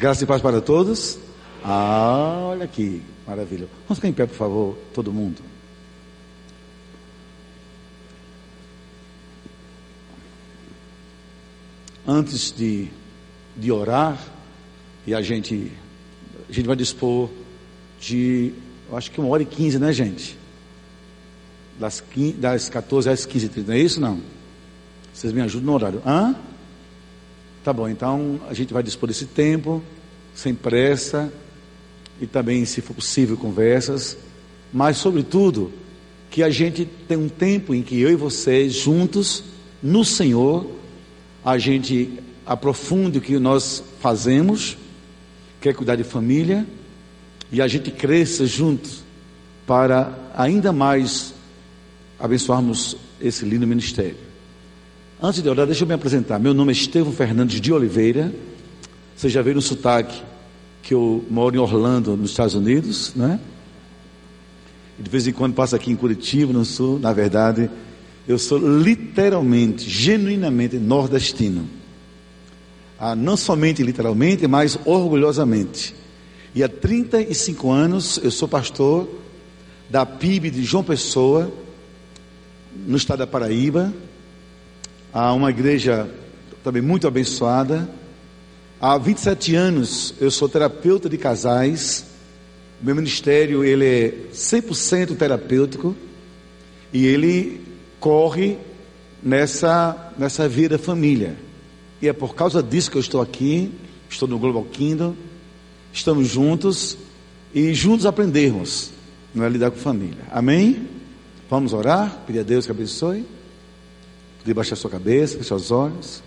Graça e paz para todos. Ah, olha aqui, maravilha. Vamos ficar em pé, por favor, todo mundo. Antes de, de orar, e a gente, a gente vai dispor de, eu acho que uma hora e quinze, né, gente? Das, 15, das 14 às 15 h não é isso não? Vocês me ajudam no horário. Hã? Tá bom, então a gente vai dispor desse tempo, sem pressa, e também, se for possível, conversas, mas, sobretudo, que a gente tem um tempo em que eu e vocês, juntos, no Senhor, a gente aprofunde o que nós fazemos, quer cuidar de família, e a gente cresça juntos para ainda mais abençoarmos esse lindo ministério. Antes de orar, deixa eu me apresentar. Meu nome é Estevão Fernandes de Oliveira. Você já viu no sotaque que eu moro em Orlando, nos Estados Unidos, né? E de vez em quando passo aqui em Curitiba, no sul. Na verdade, eu sou literalmente, genuinamente nordestino. Ah, não somente literalmente, mas orgulhosamente. E há 35 anos eu sou pastor da PIB de João Pessoa, no estado da Paraíba. Há uma igreja também muito abençoada. Há 27 anos eu sou terapeuta de casais. Meu ministério ele é 100% terapêutico e ele corre nessa nessa vida família. E é por causa disso que eu estou aqui, estou no Global Kingdom. Estamos juntos e juntos aprendermos, não é lidar com família. Amém? Vamos orar, pedir a Deus que abençoe. Poder baixar sua cabeça, fechar os olhos.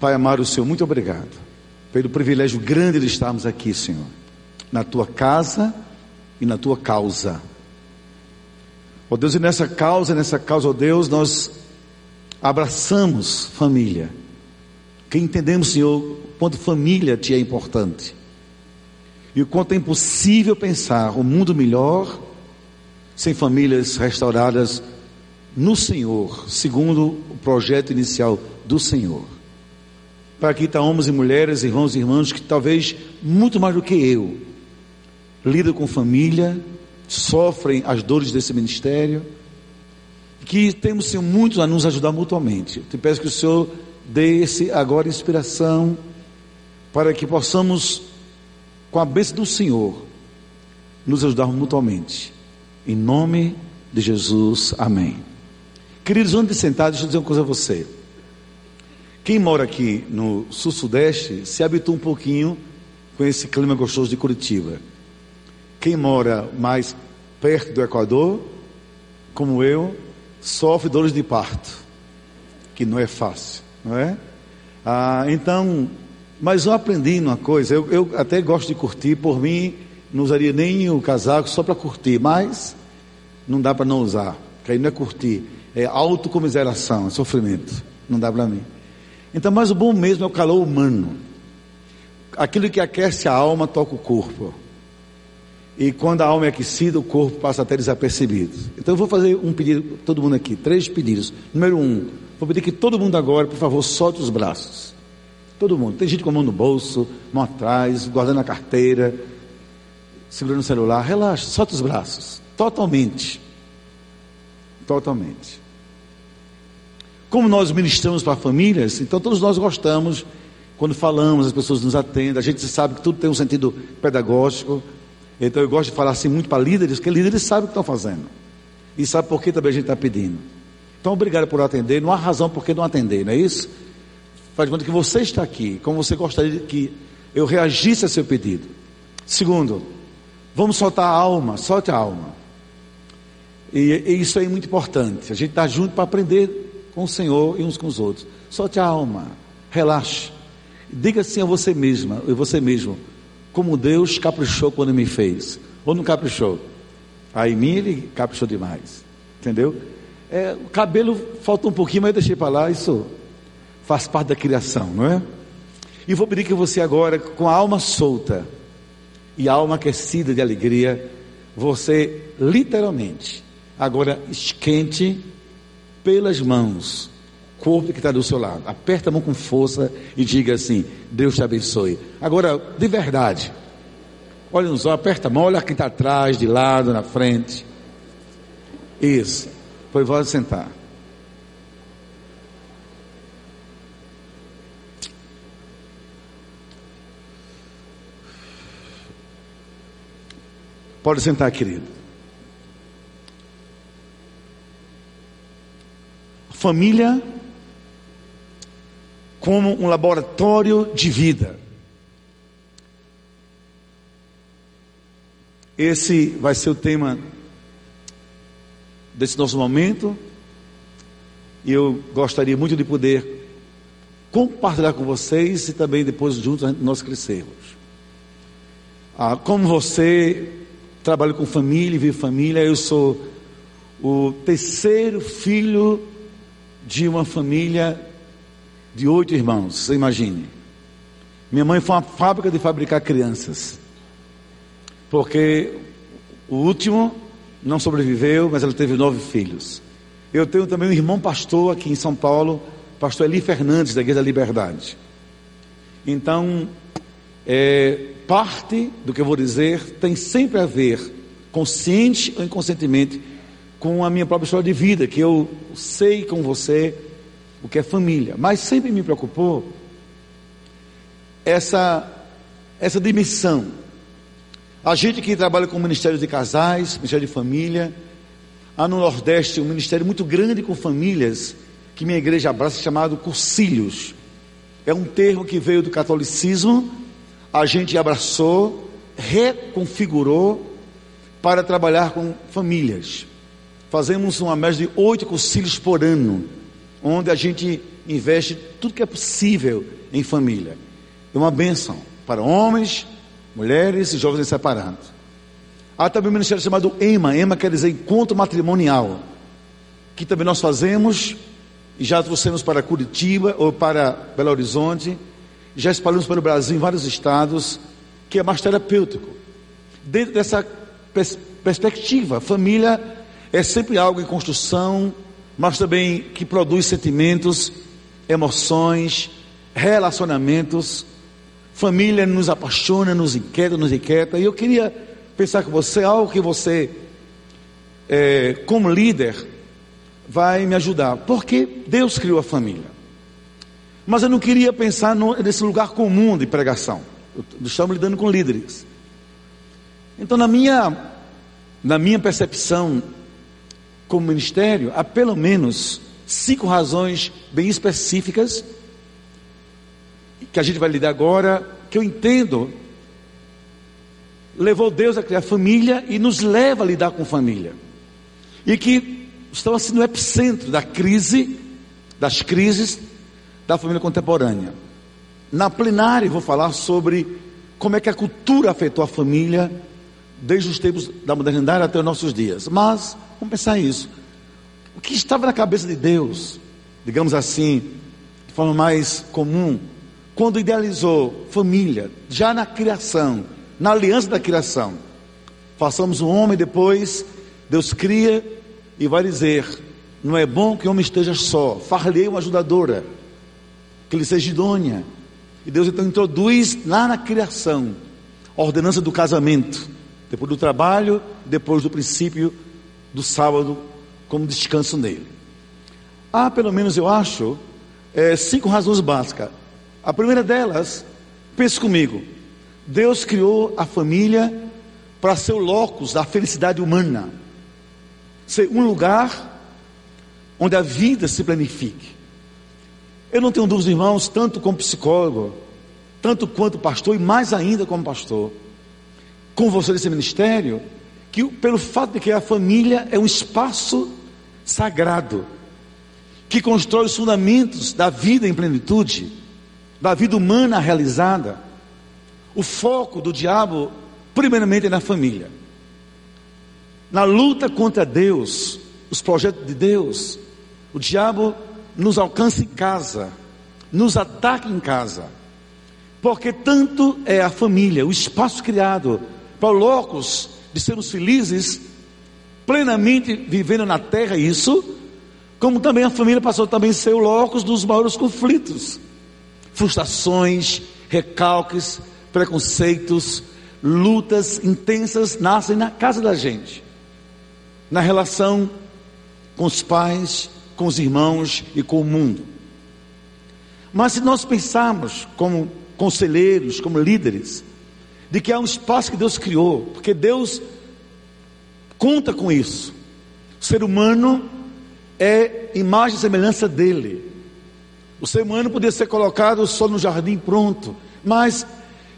Pai amado, Senhor, muito obrigado pelo privilégio grande de estarmos aqui, Senhor, na tua casa e na tua causa. Ó oh Deus, e nessa causa, nessa causa, ó oh Deus, nós abraçamos família. Que entendemos, Senhor, quanto família te é importante. E o quanto é impossível pensar um mundo melhor sem famílias restauradas no Senhor, segundo o projeto inicial do Senhor. Para que está homens e mulheres, irmãos e irmãs, que talvez muito mais do que eu, lidam com família, sofrem as dores desse ministério, que temos Senhor, muitos a nos ajudar mutuamente. Te peço que o Senhor dê esse agora inspiração, para que possamos, com a bênção do Senhor, nos ajudar mutuamente. Em nome de Jesus, amém. Queridos, onde sentar, deixa eu dizer uma coisa a você. Quem mora aqui no sul-sudeste se habitua um pouquinho com esse clima gostoso de Curitiba. Quem mora mais perto do Equador, como eu, sofre dores de parto, que não é fácil, não é? Ah, então, mas eu aprendi uma coisa, eu, eu até gosto de curtir, por mim, não usaria nem o casaco só para curtir, mas não dá para não usar, porque aí não é curtir, é autocomiseração, é sofrimento, não dá para mim. Então, mas o bom mesmo é o calor humano. Aquilo que aquece a alma toca o corpo. E quando a alma é aquecida, o corpo passa até desapercebido. Então eu vou fazer um pedido, todo mundo aqui, três pedidos. Número um, vou pedir que todo mundo agora, por favor, solte os braços. Todo mundo. Tem gente com a mão no bolso, mão atrás, guardando a carteira, segurando o celular. Relaxa, solte os braços. Totalmente. Totalmente. Como nós ministramos para famílias, então todos nós gostamos, quando falamos, as pessoas nos atendem, a gente sabe que tudo tem um sentido pedagógico. Então eu gosto de falar assim muito para líderes, porque líderes sabem o que estão fazendo. E sabe por que também a gente está pedindo. Então obrigado por atender, não há razão por que não atender, não é isso? Faz conta que você está aqui, como você gostaria que eu reagisse a seu pedido. Segundo, vamos soltar a alma, solte a alma. E, e isso é muito importante. A gente está junto para aprender com o Senhor e uns com os outros. Solte a alma, relaxe. Diga assim a você mesma, e você mesmo, como Deus caprichou quando me fez. Ou não caprichou? Aí em mim ele caprichou demais. Entendeu? É, o cabelo falta um pouquinho, mas eu deixei para lá, isso faz parte da criação, não é? E vou pedir que você agora, com a alma solta e a alma aquecida de alegria, você literalmente agora esquente pelas mãos corpo que está do seu lado. Aperta a mão com força e diga assim: Deus te abençoe. Agora, de verdade, olha nos olhos, aperta a mão, olha quem está atrás, de lado, na frente. Isso. Foi pode sentar. Pode sentar, querido. Família como um laboratório de vida. Esse vai ser o tema desse nosso momento. E eu gostaria muito de poder compartilhar com vocês e também depois juntos nós crescermos. Ah, como você trabalha com família vive família, eu sou o terceiro filho de uma família de oito irmãos, você imagine. Minha mãe foi uma fábrica de fabricar crianças. Porque o último não sobreviveu, mas ela teve nove filhos. Eu tenho também um irmão pastor aqui em São Paulo, pastor Eli Fernandes, da Igreja da Liberdade. Então, é, parte do que eu vou dizer tem sempre a ver, consciente ou inconscientemente, com a minha própria história de vida, que eu sei com você o que é família. Mas sempre me preocupou essa, essa dimensão. A gente que trabalha com o Ministério de Casais, Ministério de Família, há no Nordeste um ministério muito grande com famílias, que minha igreja abraça, chamado Cursilhos. É um termo que veio do catolicismo, a gente abraçou, reconfigurou para trabalhar com famílias. Fazemos uma média de oito cursilhos por ano onde a gente investe tudo que é possível em família. É uma bênção para homens, mulheres e jovens separados. Há também um ministério chamado EMA, EMA quer dizer Encontro Matrimonial, que também nós fazemos e já trouxemos para Curitiba ou para Belo Horizonte, já espalhamos para o Brasil em vários estados, que é mais terapêutico. Dentro dessa pers perspectiva, família é sempre algo em construção, mas também que produz sentimentos, emoções, relacionamentos. Família nos apaixona, nos inquieta, nos inquieta. E eu queria pensar com você algo que você, é, como líder, vai me ajudar. Porque Deus criou a família. Mas eu não queria pensar nesse lugar comum de pregação. Estamos lidando com líderes. Então, na minha, na minha percepção, como ministério, há pelo menos cinco razões bem específicas que a gente vai lidar agora, que eu entendo levou Deus a criar família e nos leva a lidar com família. E que estão assim no epicentro da crise, das crises da família contemporânea. Na plenária vou falar sobre como é que a cultura afetou a família desde os tempos da modernidade até os nossos dias. Mas Vamos pensar isso. O que estava na cabeça de Deus, digamos assim, de forma mais comum, quando idealizou família, já na criação, na aliança da criação. Façamos um homem, depois Deus cria e vai dizer: Não é bom que o homem esteja só, far-lhe uma ajudadora, que ele seja idônea. E Deus então introduz lá na criação a ordenança do casamento, depois do trabalho, depois do princípio do sábado como descanso nele. Há, pelo menos eu acho, é, cinco razões básicas. A primeira delas, pense comigo: Deus criou a família para ser o locus da felicidade humana, ser um lugar onde a vida se planifique. Eu não tenho dúvidas, irmãos, tanto como psicólogo, tanto quanto pastor e mais ainda como pastor, com você nesse ministério, que pelo fato de que a família é um espaço sagrado, que constrói os fundamentos da vida em plenitude, da vida humana realizada, o foco do diabo, primeiramente, é na família. Na luta contra Deus, os projetos de Deus, o diabo nos alcança em casa, nos ataca em casa, porque tanto é a família, o espaço criado para o locus de sermos felizes, plenamente vivendo na terra isso, como também a família passou também a ser o locus dos maiores conflitos, frustrações, recalques, preconceitos, lutas intensas nascem na casa da gente, na relação com os pais, com os irmãos e com o mundo. Mas se nós pensarmos como conselheiros, como líderes, de que há um espaço que Deus criou, porque Deus conta com isso. O ser humano é imagem e semelhança dele. O ser humano poderia ser colocado só no jardim pronto, mas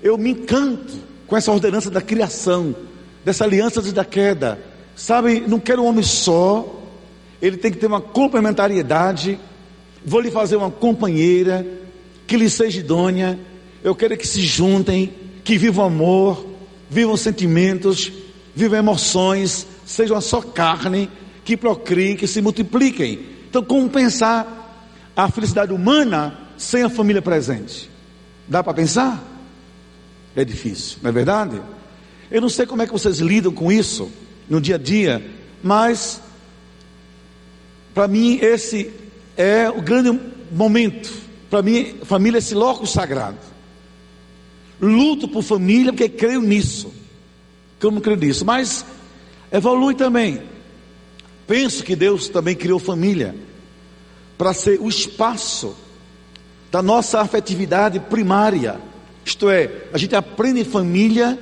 eu me encanto com essa ordenança da criação, dessa aliança da queda. Sabe, não quero um homem só, ele tem que ter uma complementariedade. Vou lhe fazer uma companheira que lhe seja idônea. Eu quero que se juntem, que vivam amor, vivam sentimentos, vivam emoções, sejam uma só carne, que procriem, que se multipliquem. Então, como pensar a felicidade humana sem a família presente? Dá para pensar? É difícil, não é verdade? Eu não sei como é que vocês lidam com isso no dia a dia, mas para mim esse é o grande momento. Para mim, família é esse loco sagrado. Luto por família porque creio nisso. Como creio nisso, mas evolui também. Penso que Deus também criou família para ser o espaço da nossa afetividade primária. Isto é, a gente aprende em família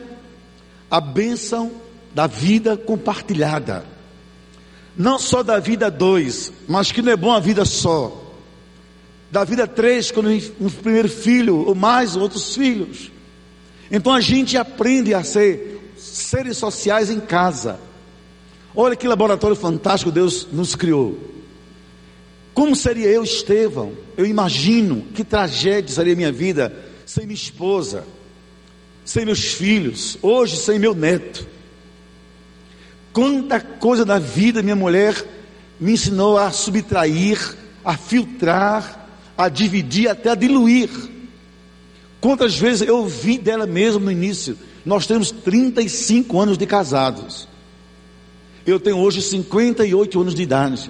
a bênção da vida compartilhada. Não só da vida dois, mas que não é bom a vida só. Da vida três, quando um primeiro filho, ou mais outros filhos. Então a gente aprende a ser seres sociais em casa. Olha que laboratório fantástico Deus nos criou. Como seria eu, Estevão? Eu imagino que tragédia seria minha vida sem minha esposa, sem meus filhos, hoje sem meu neto. Quanta coisa da vida minha mulher me ensinou a subtrair, a filtrar, a dividir, até a diluir. Quantas vezes eu ouvi dela mesmo no início? Nós temos 35 anos de casados. Eu tenho hoje 58 anos de idade.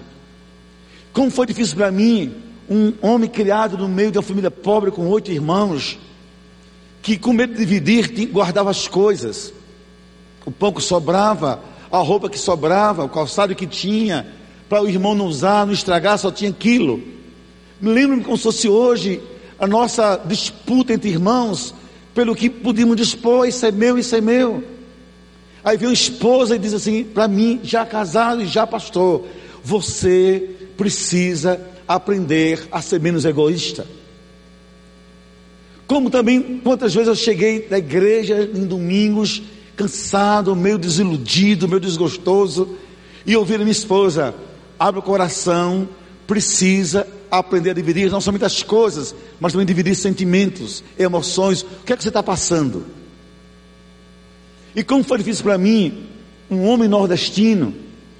Como foi difícil para mim, um homem criado no meio de uma família pobre com oito irmãos, que com medo de dividir guardava as coisas, o pão que sobrava, a roupa que sobrava, o calçado que tinha, para o irmão não usar, não estragar, só tinha aquilo. Me lembro como se fosse hoje a nossa disputa entre irmãos, pelo que podíamos dispor, isso é meu, isso é meu. Aí vem uma esposa e diz assim para mim, já casado e já pastor: você precisa aprender a ser menos egoísta. Como também, quantas vezes eu cheguei da igreja em domingos, cansado, meio desiludido, meio desgostoso, e ouvi a minha esposa: abre o coração, precisa aprender a dividir não somente as coisas, mas também dividir sentimentos, emoções. O que é que você está passando? E como foi difícil para mim, um homem nordestino,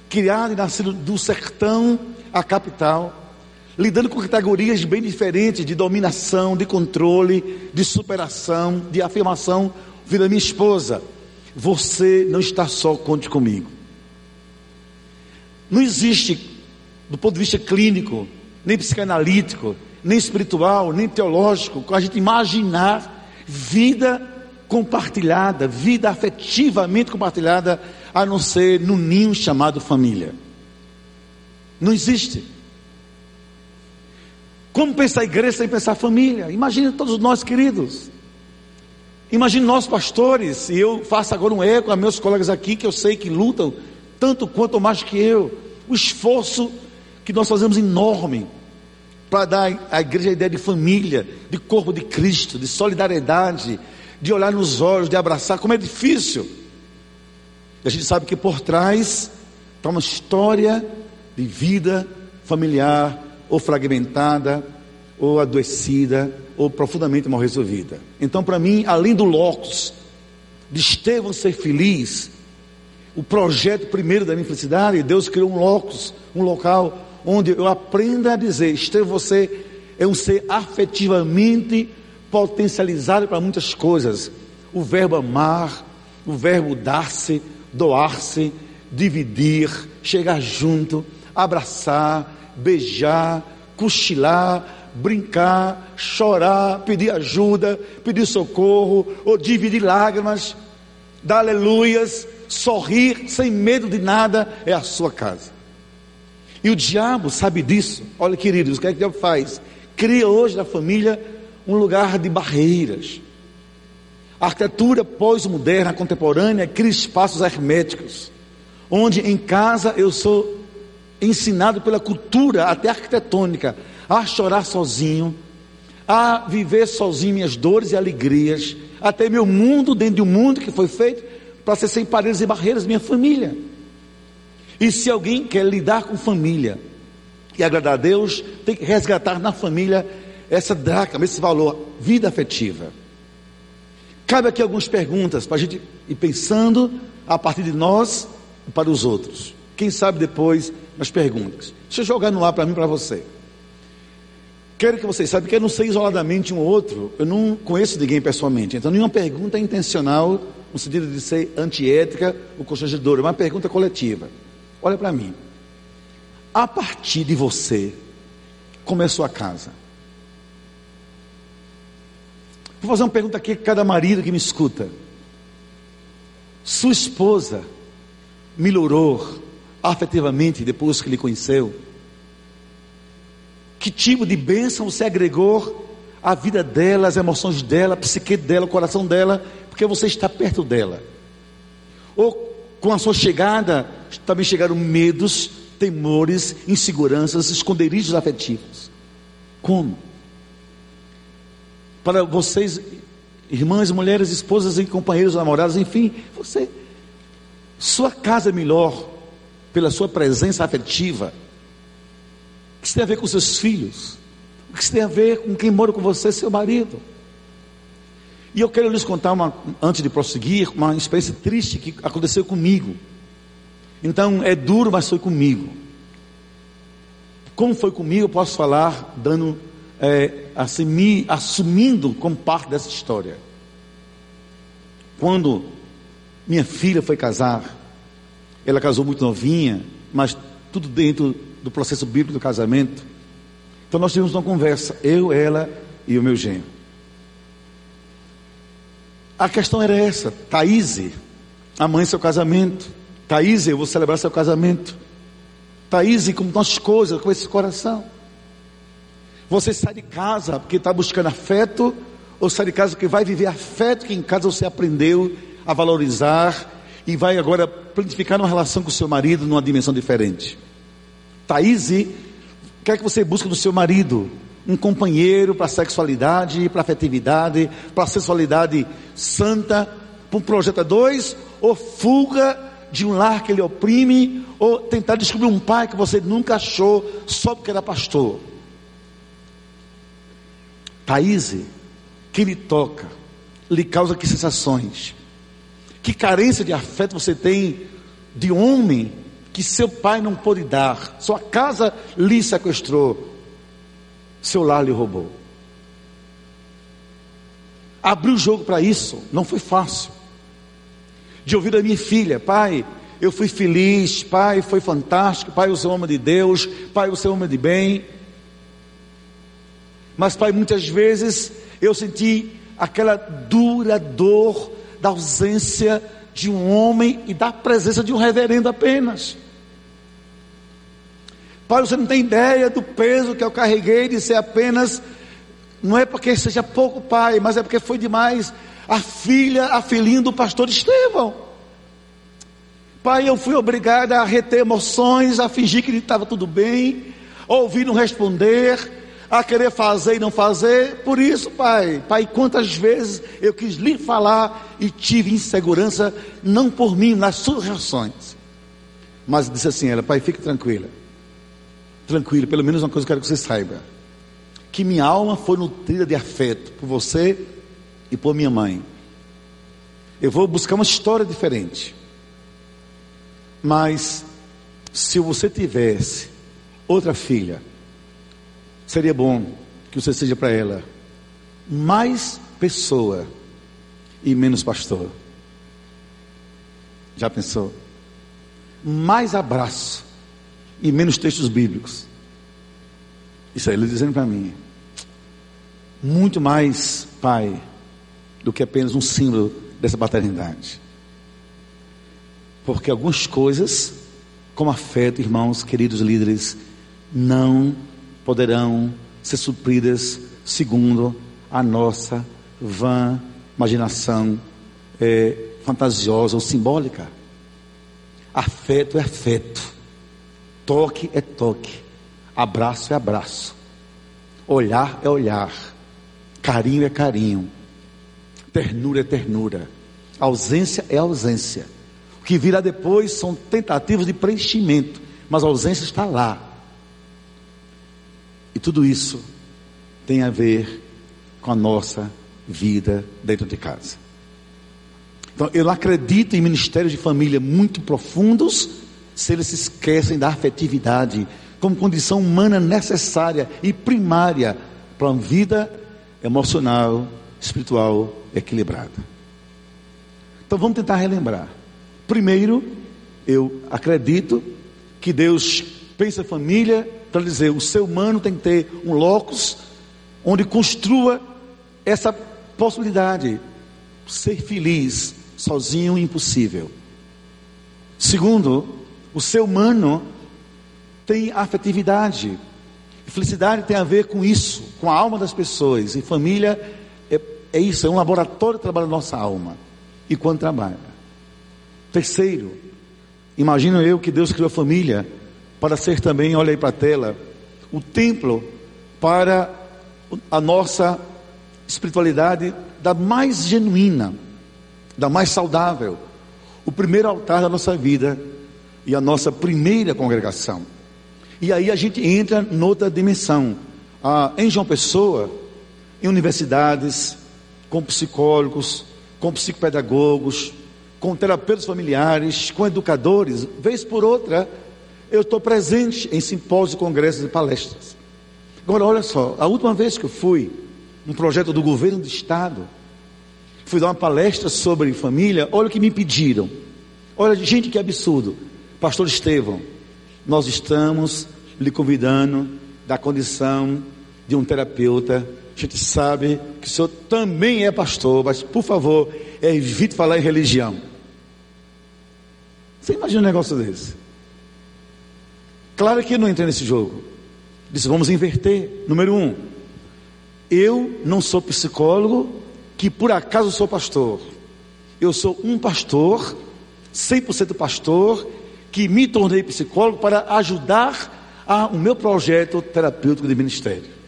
criado e nascido do sertão à capital, lidando com categorias bem diferentes de dominação, de controle, de superação, de afirmação, vira minha esposa, você não está só, conte comigo. Não existe, do ponto de vista clínico, nem psicanalítico, nem espiritual, nem teológico, com a gente imaginar vida compartilhada, vida afetivamente compartilhada, a não ser no ninho chamado família. Não existe. Como pensar igreja sem pensar família? Imagine todos nós queridos. Imagine nós pastores, e eu faço agora um eco a meus colegas aqui que eu sei que lutam tanto quanto ou mais que eu. O esforço que nós fazemos enorme para dar à igreja a ideia de família, de corpo de Cristo, de solidariedade, de olhar nos olhos, de abraçar, como é difícil. E a gente sabe que por trás está uma história de vida familiar, ou fragmentada, ou adoecida, ou profundamente mal resolvida. Então, para mim, além do locus, de Estevão ser feliz, o projeto primeiro da minha felicidade, Deus criou um locus, um local onde eu aprenda a dizer: Estevão, você é um ser afetivamente potencializado para muitas coisas. O verbo amar, o verbo dar-se, doar-se, dividir, chegar junto, abraçar, beijar, cochilar, brincar, chorar, pedir ajuda, pedir socorro, ou dividir lágrimas, dar aleluias, sorrir sem medo de nada, é a sua casa. E o diabo sabe disso. Olha, queridos, o que é que o diabo faz? Cria hoje na família um lugar de barreiras. A arquitetura pós-moderna, contemporânea, cria espaços herméticos, onde em casa eu sou ensinado pela cultura, até arquitetônica, a chorar sozinho, a viver sozinho minhas dores e alegrias, até meu mundo dentro de um mundo que foi feito para ser sem paredes e barreiras, minha família. E se alguém quer lidar com família e agradar a Deus, tem que resgatar na família essa dracma, esse valor, vida afetiva. Cabe aqui algumas perguntas para a gente ir pensando a partir de nós e para os outros. Quem sabe depois as perguntas. Deixa eu jogar no ar para mim e para você. Quero que vocês saibam que eu não sei isoladamente um ou outro, eu não conheço ninguém pessoalmente, então nenhuma pergunta é intencional no sentido de ser antiética ou constrangedora, é uma pergunta coletiva. Olha para mim. A partir de você, como é a casa? Vou fazer uma pergunta aqui a cada marido que me escuta. Sua esposa melhorou afetivamente depois que lhe conheceu? Que tipo de bênção você agregou à vida dela, às emoções dela, à psique dela, ao coração dela, porque você está perto dela? Ou com a sua chegada também chegaram medos, temores, inseguranças, esconderijos afetivos. Como? Para vocês, irmãs, mulheres, esposas e companheiros, namorados, enfim, você, sua casa é melhor pela sua presença afetiva. O que isso tem a ver com seus filhos? O que isso tem a ver com quem mora com você, seu marido? E eu quero lhes contar, uma, antes de prosseguir, uma experiência triste que aconteceu comigo. Então, é duro, mas foi comigo. Como foi comigo, eu posso falar dando, é, assumir, assumindo como parte dessa história. Quando minha filha foi casar, ela casou muito novinha, mas tudo dentro do processo bíblico do casamento. Então nós tivemos uma conversa, eu, ela e o meu genro. A questão era essa, Thaís, amanhã seu casamento. Thaís, eu vou celebrar seu casamento. Thaís, como nossas coisas, com esse coração. Você sai de casa porque está buscando afeto, ou sai de casa porque vai viver afeto que em casa você aprendeu a valorizar e vai agora planificar uma relação com o seu marido numa dimensão diferente. Thaís, o que é que você busca do seu marido? um companheiro para sexualidade, para afetividade, para a sensualidade santa, para um projeto a dois, ou fuga de um lar que ele oprime, ou tentar descobrir um pai que você nunca achou só porque era pastor. Thaís, que lhe toca, lhe causa que sensações? Que carência de afeto você tem de homem que seu pai não pôde dar, sua casa lhe sequestrou, seu lar lhe roubou. Abrir o jogo para isso não foi fácil. De ouvir da minha filha, pai, eu fui feliz, pai, foi fantástico, pai, você é homem de Deus, pai, você é homem de bem. Mas, pai, muitas vezes eu senti aquela dura dor da ausência de um homem e da presença de um reverendo apenas. Pai, você não tem ideia do peso que eu carreguei de ser apenas, não é porque seja pouco pai, mas é porque foi demais a filha, a filhinha do pastor Estevão. Pai, eu fui obrigada a reter emoções, a fingir que estava tudo bem, a ouvir não responder, a querer fazer e não fazer. Por isso, pai, pai, quantas vezes eu quis lhe falar e tive insegurança, não por mim, nas suas reações. Mas disse assim: ela, pai, fique tranquila tranquilo, pelo menos uma coisa que eu quero que você saiba: que minha alma foi nutrida de afeto por você e por minha mãe. Eu vou buscar uma história diferente. Mas, se você tivesse outra filha, seria bom que você seja para ela mais pessoa e menos pastor. Já pensou? Mais abraço e menos textos bíblicos. Isso aí ele dizendo para mim. Muito mais, pai, do que apenas um símbolo dessa paternidade. Porque algumas coisas, como afeto, irmãos, queridos líderes, não poderão ser supridas segundo a nossa vã imaginação é, fantasiosa ou simbólica. Afeto é afeto, toque é toque, abraço é abraço, olhar é olhar, carinho é carinho, ternura é ternura, ausência é ausência. O que virá depois são tentativas de preenchimento, mas a ausência está lá. E tudo isso tem a ver com a nossa vida dentro de casa. Então, eu acredito em ministérios de família muito profundos, se eles se esquecem da afetividade como condição humana necessária e primária para uma vida emocional, espiritual equilibrada. Então vamos tentar relembrar. Primeiro, eu acredito que Deus pensa família para dizer o ser humano tem que ter um locus onde construa essa possibilidade ser feliz sozinho impossível. Segundo, o ser humano tem afetividade. Felicidade tem a ver com isso, com a alma das pessoas. E família é, é isso, é um laboratório que trabalha a nossa alma. E quando trabalha. Terceiro, imagino eu que Deus criou a família para ser também, olha aí para a tela, o templo para a nossa espiritualidade da mais genuína da mais saudável, o primeiro altar da nossa vida e a nossa primeira congregação. E aí a gente entra noutra dimensão. Ah, em João Pessoa, em universidades, com psicólogos, com psicopedagogos, com terapeutas familiares, com educadores, vez por outra, eu estou presente em simpósios, congressos e palestras. Agora, olha só, a última vez que eu fui, um projeto do governo do estado, fui dar uma palestra sobre família, olha o que me pediram. Olha, gente, que absurdo. Pastor Estevão, nós estamos lhe convidando da condição de um terapeuta. A gente sabe que o senhor também é pastor, mas por favor, evite falar em religião. Você imagina um negócio desse? Claro que não entrei nesse jogo. Disse, vamos inverter. Número um, eu não sou psicólogo, que por acaso sou pastor. Eu sou um pastor, 100% pastor, que me tornei psicólogo para ajudar a, o meu projeto terapêutico de ministério.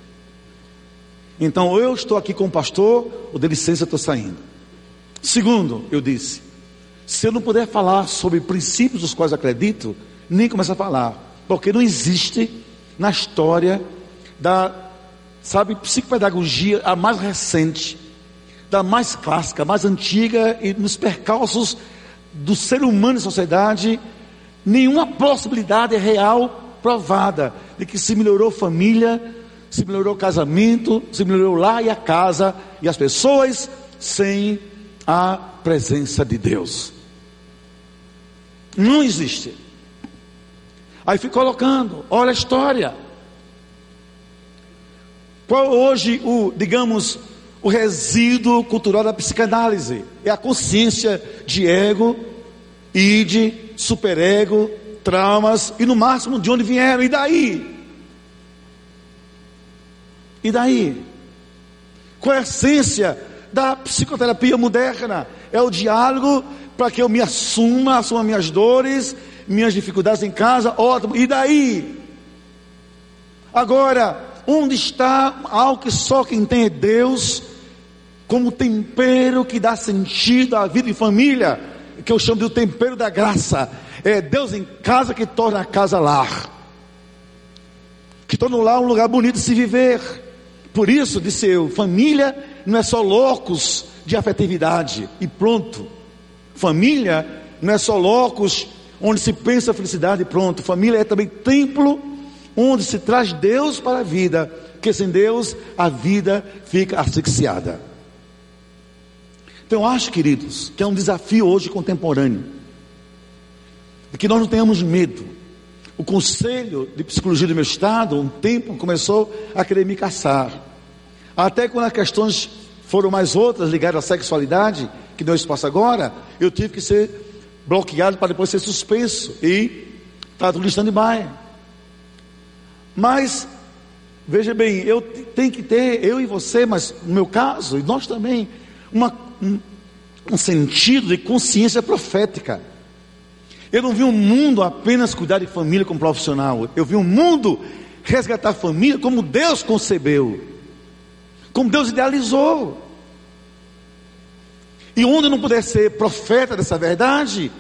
Então, eu estou aqui como pastor, ou de licença estou saindo. Segundo, eu disse, se eu não puder falar sobre princípios dos quais acredito, nem começo a falar, porque não existe na história da, sabe, psicopedagogia a mais recente da mais clássica, mais antiga e nos percalços do ser humano e sociedade, nenhuma possibilidade real provada de que se melhorou família, se melhorou casamento, se melhorou lá e a casa e as pessoas sem a presença de Deus. Não existe. Aí fico colocando, olha a história. Qual hoje o, digamos, o resíduo cultural da psicanálise. É a consciência de ego, id, superego, traumas e no máximo de onde vieram. E daí? E daí? Qual é a essência da psicoterapia moderna? É o diálogo para que eu me assuma, assuma minhas dores, minhas dificuldades em casa, ótimo. E daí? Agora, onde está algo que só quem tem é Deus como tempero que dá sentido à vida em família, que eu chamo de o tempero da graça. É Deus em casa que torna a casa lar, que torna o lar um lugar bonito de se viver. Por isso, disse eu, família não é só locus de afetividade e pronto. Família não é só locus onde se pensa felicidade e pronto. Família é também templo onde se traz Deus para a vida, porque sem Deus a vida fica asfixiada. Então eu acho, queridos, que é um desafio hoje contemporâneo. de que nós não tenhamos medo. O conselho de psicologia do meu estado, um tempo, começou a querer me caçar. Até quando as questões foram mais outras ligadas à sexualidade, que deu espaço agora, eu tive que ser bloqueado para depois ser suspenso e estar no stand-by. Mas, veja bem, eu tenho que ter, eu e você, mas no meu caso, e nós também, uma, um, sentido de consciência profética. Eu não vi um mundo apenas cuidar de família como profissional. Eu vi um mundo resgatar a família como Deus concebeu, como Deus idealizou. E onde eu não puder ser profeta dessa verdade,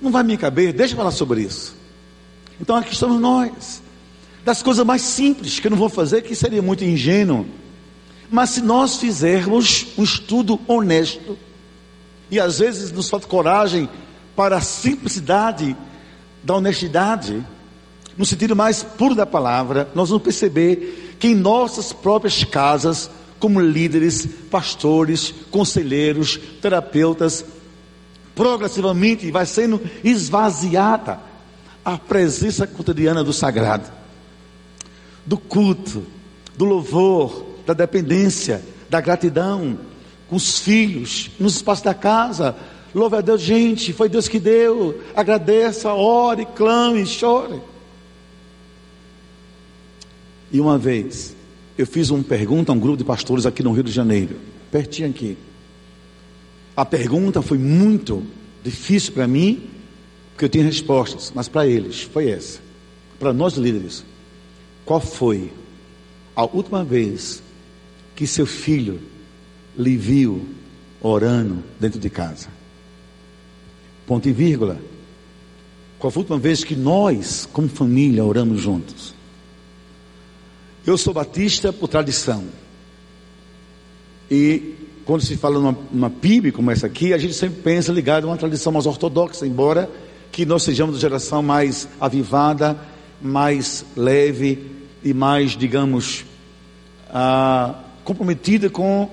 não vai me caber. Deixa eu falar sobre isso. Então aqui estamos nós. Das coisas mais simples que eu não vou fazer, que seria muito ingênuo. Mas se nós fizermos um estudo honesto, e às vezes nos falta coragem para a simplicidade da honestidade, no sentido mais puro da palavra, nós vamos perceber que em nossas próprias casas, como líderes, pastores, conselheiros, terapeutas, progressivamente vai sendo esvaziada a presença cotidiana do sagrado, do culto, do louvor, da dependência, da gratidão, com os filhos, nos espaços da casa. Louve a Deus, gente, foi Deus que deu. Agradeça, ore, clame, chore. E uma vez, eu fiz uma pergunta a um grupo de pastores aqui no Rio de Janeiro, pertinho aqui. A pergunta foi muito difícil para mim, porque eu tinha respostas, mas para eles foi essa. Para nós líderes, qual foi a última vez que seu filho lhe viu orando dentro de casa? Ponto e vírgula. Qual foi a última vez que nós, como família, oramos juntos? Eu sou batista por tradição. E quando se fala numa, numa PIB como essa aqui, a gente sempre pensa ligado a uma tradição mais ortodoxa, embora que nós sejamos de geração mais avivada, mais leve e mais, digamos, ah, comprometida com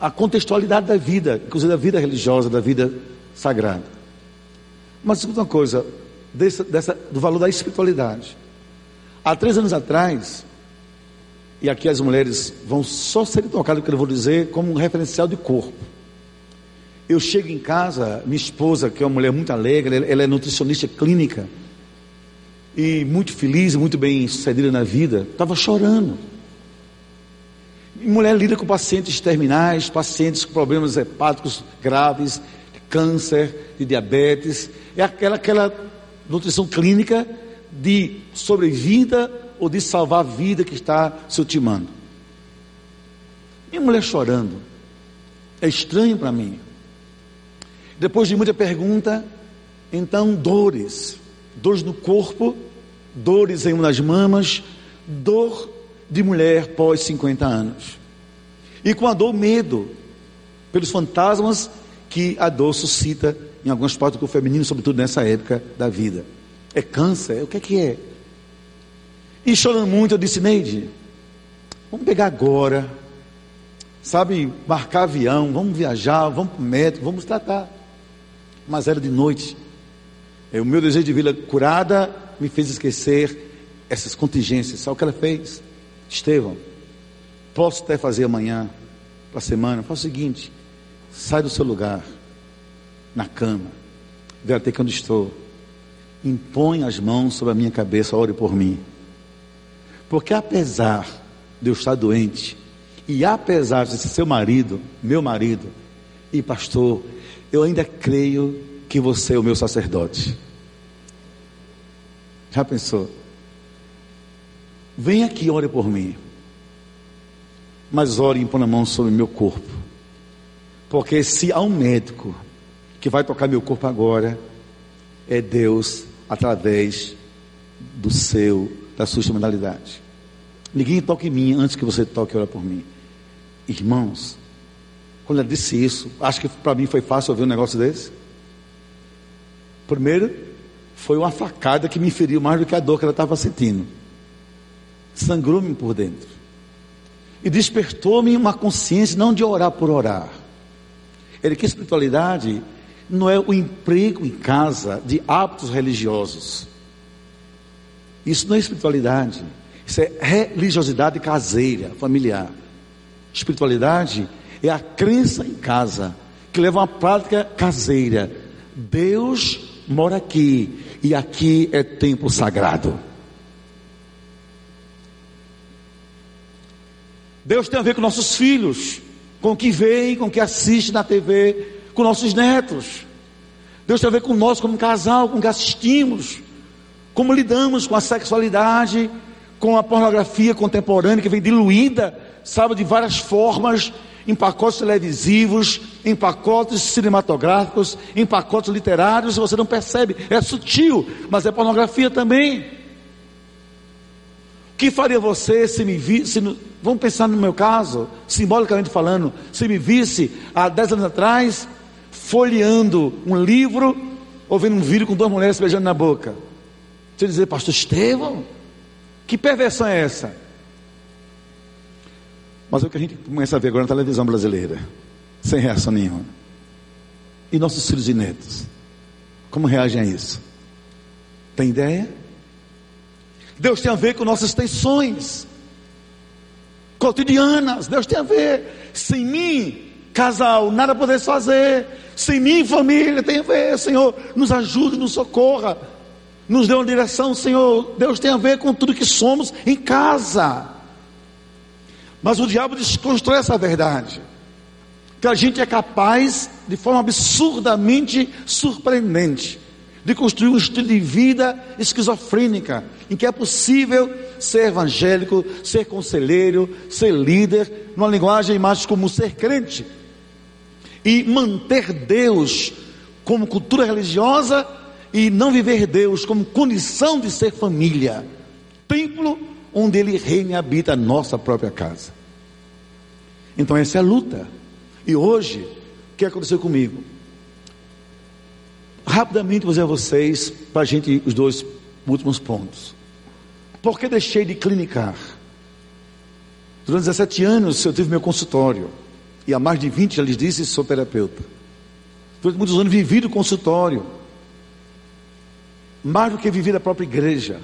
a contextualidade da vida, inclusive da vida religiosa, da vida sagrada. Mas escuta uma coisa, dessa, dessa, do valor da espiritualidade. Há três anos atrás, e aqui as mulheres vão só ser tocadas, que eu vou dizer, como um referencial de corpo. Eu chego em casa, minha esposa, que é uma mulher muito alegre, ela é nutricionista clínica, e muito feliz, muito bem sucedida na vida, estava chorando. Mulher lida com pacientes terminais, pacientes com problemas hepáticos graves, câncer, de diabetes, é aquela, aquela nutrição clínica de sobrevida ou de salvar a vida que está se ultimando. Minha mulher chorando. É estranho para mim. Depois de muita pergunta, então dores. Dores no corpo, dores em uma das mamas, dor de mulher pós 50 anos. E com a dor, medo pelos fantasmas que a dor suscita em algumas partes do feminino, sobretudo nessa época da vida. É câncer? O que é que é? E chorando muito, eu disse, Neide, vamos pegar agora, sabe, marcar avião, vamos viajar, vamos para o médico, vamos tratar. Mas era de noite. O meu desejo de vida curada me fez esquecer essas contingências. Sabe o que ela fez? Estevão, posso até fazer amanhã, para a semana, faz o seguinte, sai do seu lugar, na cama, vê até que onde estou, impõe as mãos sobre a minha cabeça, ore por mim. Porque apesar de eu estar doente, e apesar de ser seu marido, meu marido, e pastor, eu ainda creio que você é o meu sacerdote. Já pensou? Vem aqui, ore por mim. Mas ore e põe a mão sobre meu corpo. Porque se há um médico que vai tocar meu corpo agora, é Deus através do seu da sua instrumentalidade. Ninguém toque em mim antes que você toque e ore por mim. Irmãos, quando ela disse isso, acho que para mim foi fácil ouvir um negócio desse. Primeiro, foi uma facada que me feriu mais do que a dor que ela estava sentindo. Sangrou-me por dentro. E despertou-me uma consciência não de orar por orar. Ele que espiritualidade não é o emprego em casa de hábitos religiosos. Isso não é espiritualidade. Isso é religiosidade caseira, familiar. Espiritualidade é a crença em casa, que leva a uma prática caseira. Deus mora aqui e aqui é templo sagrado. Deus tem a ver com nossos filhos, com o que veem, com o que assiste na TV, com nossos netos. Deus tem a ver com nós como casal, com o que assistimos, como lidamos com a sexualidade, com a pornografia contemporânea que vem diluída, sabe, de várias formas, em pacotes televisivos, em pacotes cinematográficos, em pacotes literários, você não percebe, é sutil, mas é pornografia também. Que faria você se me visse, vamos pensar no meu caso, simbolicamente falando, se me visse há dez anos atrás, folheando um livro, ouvindo um vídeo com duas mulheres beijando na boca. Você dizer, pastor Estevão, que perversão é essa? Mas é o que a gente começa a ver agora na televisão brasileira, sem reação nenhuma. E nossos filhos e netos, como reagem a isso? Tem ideia? Deus tem a ver com nossas tensões cotidianas. Deus tem a ver. Sem mim, casal, nada poderes fazer. Sem mim, família, tem a ver. Senhor, nos ajude, nos socorra nos deu uma direção, Senhor. Deus tem a ver com tudo que somos em casa. Mas o diabo desconstrói essa verdade. Que a gente é capaz, de forma absurdamente surpreendente, de construir um estilo de vida esquizofrênica, em que é possível ser evangélico, ser conselheiro, ser líder, numa linguagem mais como ser crente, e manter Deus como cultura religiosa e não viver Deus como condição de ser família, templo onde Ele reina e habita a nossa própria casa. Então essa é a luta. E hoje, o que aconteceu comigo? Rapidamente vou dizer a vocês, para a gente, os dois últimos pontos. Por que deixei de clinicar? Durante 17 anos eu tive meu consultório. E há mais de 20, já lhes disse, sou terapeuta. Durante muitos anos vivi no consultório mais do que viver a própria igreja.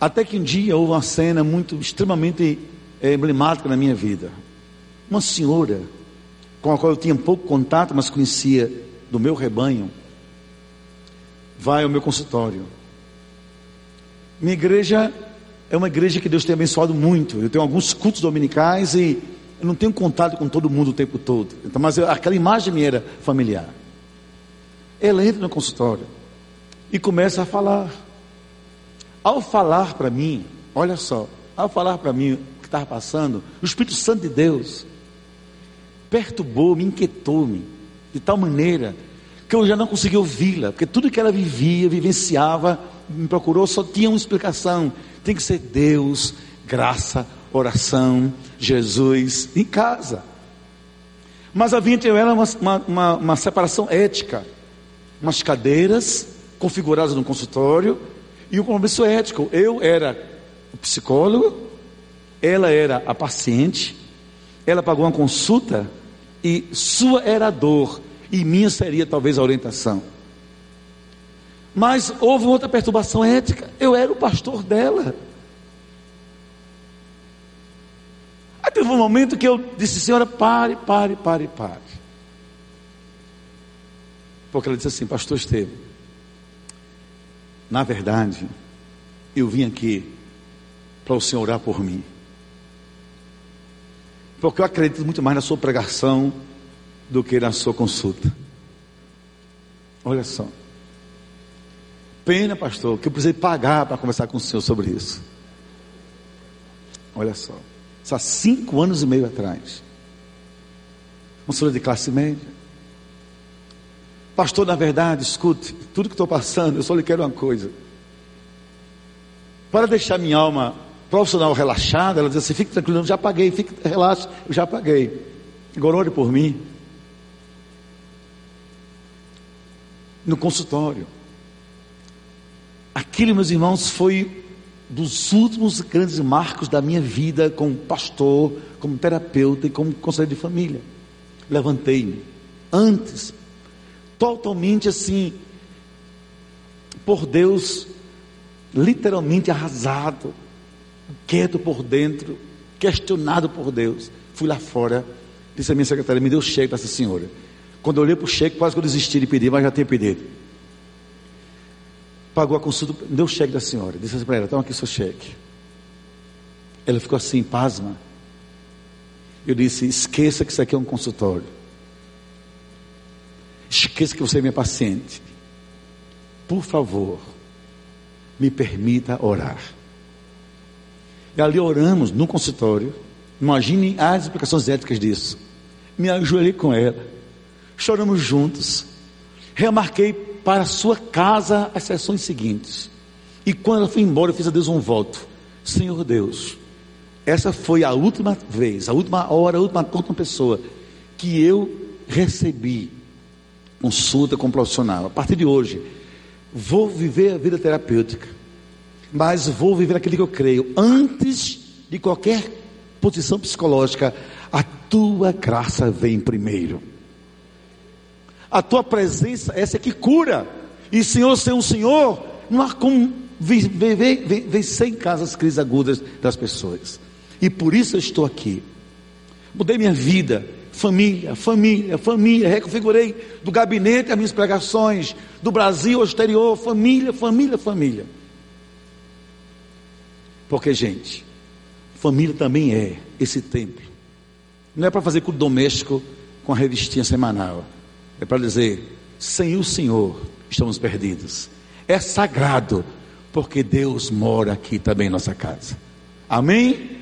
Até que um dia houve uma cena muito extremamente é, emblemática na minha vida. Uma senhora com a qual eu tinha pouco contato, mas conhecia do meu rebanho, vai ao meu consultório. Minha igreja é uma igreja que Deus tem abençoado muito. Eu tenho alguns cultos dominicais e eu não tenho contato com todo mundo o tempo todo. Então, mas eu, aquela imagem me era familiar. Ela entra no consultório e começa a falar. Ao falar para mim, olha só, ao falar para mim o que estava passando, o Espírito Santo de Deus perturbou-me, inquietou-me, de tal maneira que eu já não conseguia ouvi-la, porque tudo que ela vivia, vivenciava, me procurou, só tinha uma explicação: tem que ser Deus, graça, oração, Jesus, em casa. Mas havia entre ela uma, uma, uma separação ética, umas cadeiras configuradas no consultório e o compromisso ético. Eu era o psicólogo, ela era a paciente, ela pagou uma consulta e sua era a dor e minha seria talvez a orientação. Mas houve outra perturbação ética. Eu era o pastor dela. Aí teve um momento que eu disse, senhora, pare, pare, pare, pare. Porque ela disse assim, pastor Estevam, na verdade, eu vim aqui para o Senhor orar por mim. Porque eu acredito muito mais na sua pregação do que na sua consulta. Olha só. Pena, pastor, que eu precisei pagar para conversar com o senhor sobre isso. Olha só. Isso há cinco anos e meio atrás. Uma senhora de classe média. Pastor, na verdade, escute, tudo que estou passando, eu só lhe quero uma coisa. Para deixar minha alma profissional relaxada, ela diz assim: fique tranquilo, eu já paguei, fique relaxe, eu já paguei. Agora ore por mim. No consultório. Aquele, meus irmãos, foi dos últimos grandes marcos da minha vida como pastor, como terapeuta e como conselheiro de família. Levantei-me antes totalmente assim, por Deus, literalmente arrasado, quieto por dentro, questionado por Deus. Fui lá fora, disse a minha secretária: me deu cheque para essa senhora. Quando eu olhei para o cheque, quase que eu desisti de pedir, mas já tinha pedido. Pagou a consulta, deu o cheque da senhora. Disse assim para ela: toma aqui seu cheque. Ela ficou assim, pasma. Eu disse: esqueça que isso aqui é um consultório. Esqueça que você é minha paciente. Por favor, me permita orar. E ali oramos no consultório. Imagine as implicações éticas disso. Me ajoelhei com ela. Choramos juntos. Remarquei para sua casa as sessões seguintes. E quando ela foi embora, eu fiz a Deus um voto. Senhor Deus, essa foi a última vez, a última hora, a última, a última pessoa que eu recebi consulta com um profissional. A partir de hoje, vou viver a vida terapêutica, mas vou viver aquilo que eu creio. Antes de qualquer posição psicológica, a tua graça vem primeiro. A tua presença, essa é que cura. E Senhor, ser um Senhor, não há como vencer em casa as crises agudas das pessoas. E por isso eu estou aqui. Mudei minha vida, família, família, família. Reconfigurei do gabinete as minhas pregações, do Brasil ao exterior, família, família, família. Porque, gente, família também é esse templo. Não é para fazer culto doméstico com a revistinha semanal. É para dizer: sem o Senhor estamos perdidos. É sagrado, porque Deus mora aqui também em nossa casa. Amém?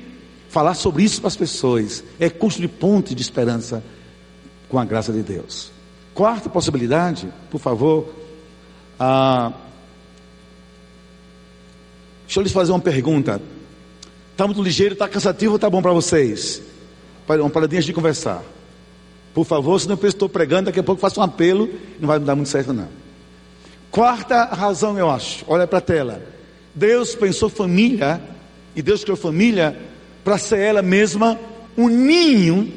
Falar sobre isso para as pessoas é construir ponte de esperança com a graça de Deus. Quarta possibilidade, por favor. Ah, deixa eu lhes fazer uma pergunta. Está muito ligeiro, está cansativo ou está bom para vocês? Uma paradinha de conversar. Por favor, senão eu estou pregando, daqui a pouco faço um apelo, não vai me dar muito certo não. Quarta razão, eu acho, olha para a tela. Deus pensou família, e Deus criou família para ser ela mesma um ninho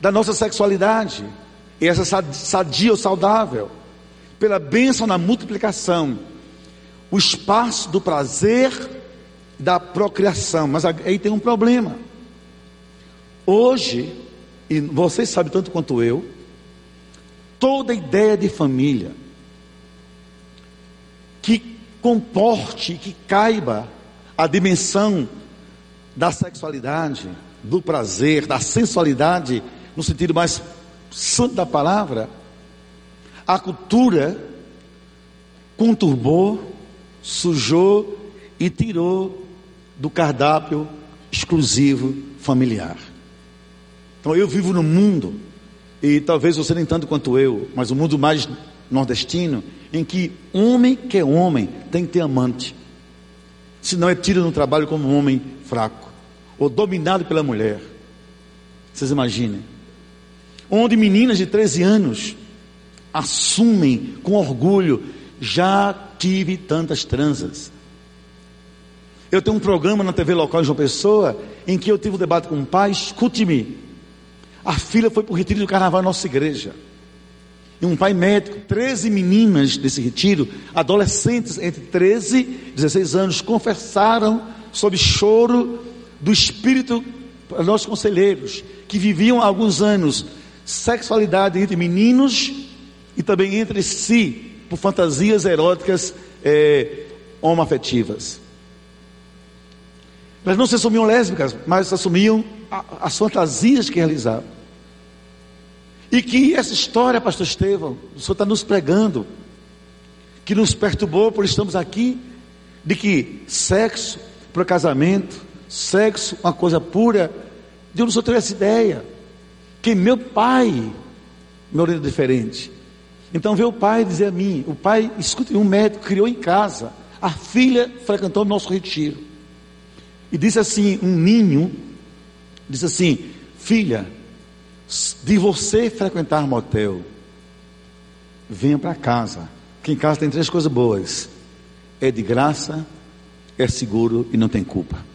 da nossa sexualidade, e essa sadia ou saudável, pela bênção na multiplicação, o espaço do prazer da procriação, mas aí tem um problema. Hoje, e vocês sabem tanto quanto eu, toda ideia de família que comporte, que caiba a dimensão da sexualidade, do prazer, da sensualidade, no sentido mais santo da palavra, a cultura conturbou, sujou e tirou do cardápio exclusivo familiar. Então eu vivo no mundo, e talvez você nem tanto quanto eu, mas o um mundo mais nordestino, em que homem que é homem tem que ter amante. Senão é tido no trabalho como um homem fraco, ou dominado pela mulher. Vocês imaginem. Onde meninas de 13 anos assumem com orgulho, já tive tantas transas. Eu tenho um programa na TV local em João Pessoa, em que eu tive um debate com um pai, escute-me, a filha foi para o retiro do carnaval na nossa igreja. E um pai médico, 13 meninas desse retiro, adolescentes entre 13 e 16 anos, confessaram sob choro do espírito para nossos conselheiros, que viviam há alguns anos sexualidade entre meninos e também entre si, por fantasias eróticas é, homoafetivas. Elas não se assumiam lésbicas, mas assumiam as fantasias que realizavam. E que essa história, pastor Estevão, o senhor está nos pregando, que nos perturbou por estarmos aqui, de que sexo para casamento, sexo, uma coisa pura, de onde o senhor teve essa ideia? Que meu pai me orienta diferente. Então veio o pai dizer a mim, o pai, escute, um médico criou em casa, a filha frequentou o nosso retiro. E disse assim, um ninho, disse assim, filha, de você frequentar motel, venha para casa. Que em casa tem três coisas boas: é de graça, é seguro e não tem culpa.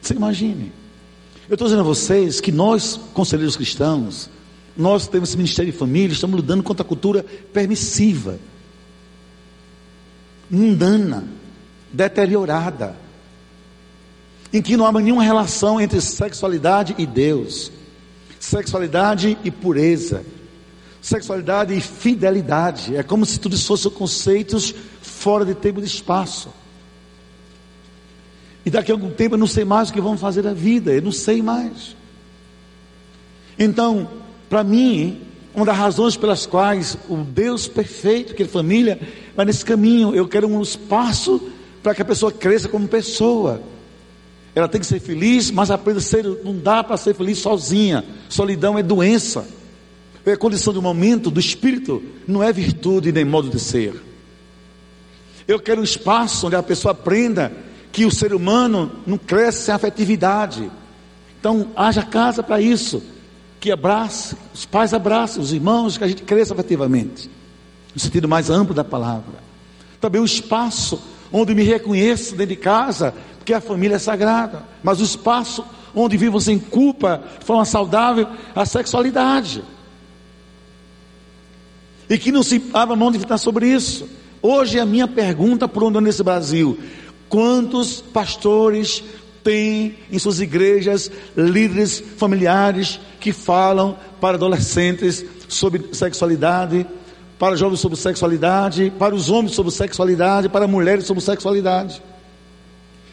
Você imagine. Eu estou dizendo a vocês que nós, conselheiros cristãos, nós temos esse Ministério de Família, estamos lutando contra a cultura permissiva, mundana, deteriorada, em que não há nenhuma relação entre sexualidade e Deus, sexualidade e pureza, sexualidade e fidelidade. É como se tudo isso fossem conceitos fora de tempo e de espaço. E daqui a algum tempo eu não sei mais o que vamos fazer da vida, eu não sei mais. Então, para mim, uma das razões pelas quais o Deus perfeito, que é família, vai nesse caminho. Eu quero um espaço para que a pessoa cresça como pessoa. Ela tem que ser feliz, mas aprenda a ser, não dá para ser feliz sozinha. Solidão é doença. É condição do momento, do espírito, não é virtude nem modo de ser. Eu quero um espaço onde a pessoa aprenda que o ser humano não cresce sem afetividade. Então, haja casa para isso. Que abrace, os pais abracem, os irmãos, que a gente cresça afetivamente. No sentido mais amplo da palavra. Também o espaço onde me reconheço dentro de casa, porque a família é sagrada. Mas o espaço onde vivo sem culpa, de forma saudável, a sexualidade. E que não se abra mão de estar sobre isso. Hoje é a minha pergunta por onde nesse Brasil: quantos pastores tem em suas igrejas líderes familiares que falam para adolescentes sobre sexualidade, para jovens sobre sexualidade, para os homens sobre sexualidade, para mulheres sobre sexualidade.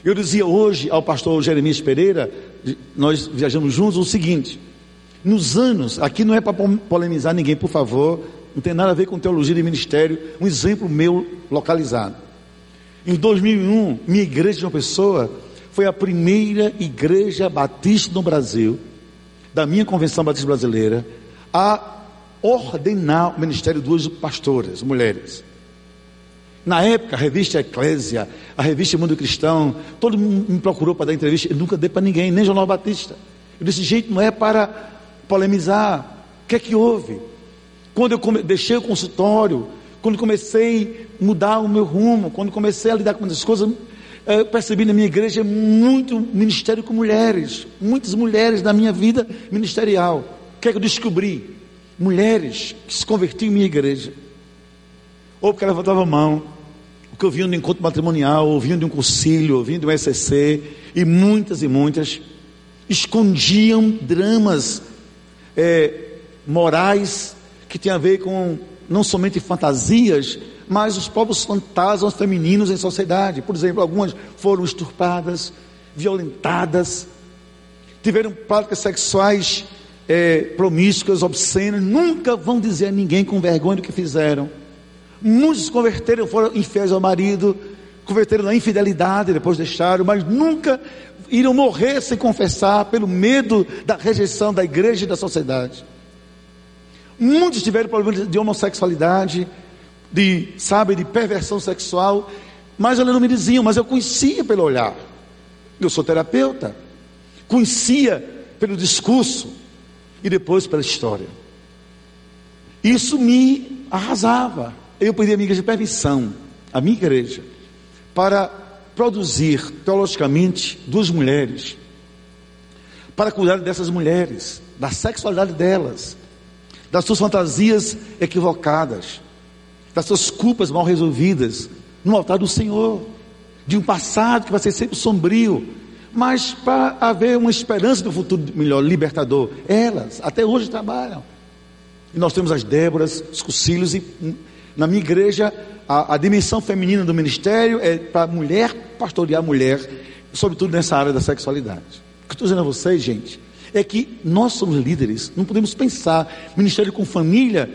Eu dizia hoje ao pastor Jeremias Pereira, nós viajamos juntos, o seguinte: nos anos, aqui não é para polemizar ninguém, por favor, não tem nada a ver com teologia de ministério, um exemplo meu localizado. Em 2001, minha igreja de uma pessoa foi a primeira igreja batista no Brasil, da minha convenção batista brasileira, a ordenar o ministério de duas mulheres. Na época, a revista Eclésia, a revista Mundo Cristão, todo mundo me procurou para dar entrevista, eu nunca dei para ninguém, nem Jornal Batista. Eu disse, gente, não é para polemizar. O que é que houve? Quando eu deixei o consultório, quando comecei a mudar o meu rumo, quando comecei a lidar com essas coisas, eu percebi na minha igreja muito ministério com mulheres, muitas mulheres na minha vida ministerial. O que é que eu descobri? Mulheres que se convertiam em minha igreja, ou porque levantavam a mão, ou que ouviam do encontro matrimonial, ouviam de um concílio, ouviam de um SCC, e muitas e muitas escondiam dramas é, morais que tinham a ver com não somente fantasias, mas os próprios fantasmas femininos em sociedade. Por exemplo, algumas foram esturpadas, violentadas, tiveram práticas sexuais é, promíscuas, obscenas, nunca vão dizer a ninguém com vergonha do que fizeram. Muitos converteram, foram infiéis ao marido, converteram na infidelidade, depois deixaram, mas nunca irão morrer sem confessar, pelo medo da rejeição da igreja e da sociedade. Muitos tiveram problemas de homossexualidade, de, sabe, de perversão sexual, mas eles não me diziam, mas eu conhecia pelo olhar. Eu sou terapeuta, conhecia pelo discurso e depois pela história. Isso me arrasava. Eu pedi à minha igreja permissão, a minha igreja, para produzir teologicamente duas mulheres, para cuidar dessas mulheres, da sexualidade delas, das suas fantasias equivocadas, das suas culpas mal resolvidas no altar do Senhor, de um passado que vai ser sempre sombrio, mas para haver uma esperança do futuro melhor, libertador. Elas até hoje trabalham. E nós temos as Déboras, os Cucílios, e na minha igreja a, a dimensão feminina do ministério é para a mulher pastorear a mulher, sobretudo nessa área da sexualidade. O que estou dizendo a vocês, gente, é que nós somos líderes, não podemos pensar ministério com família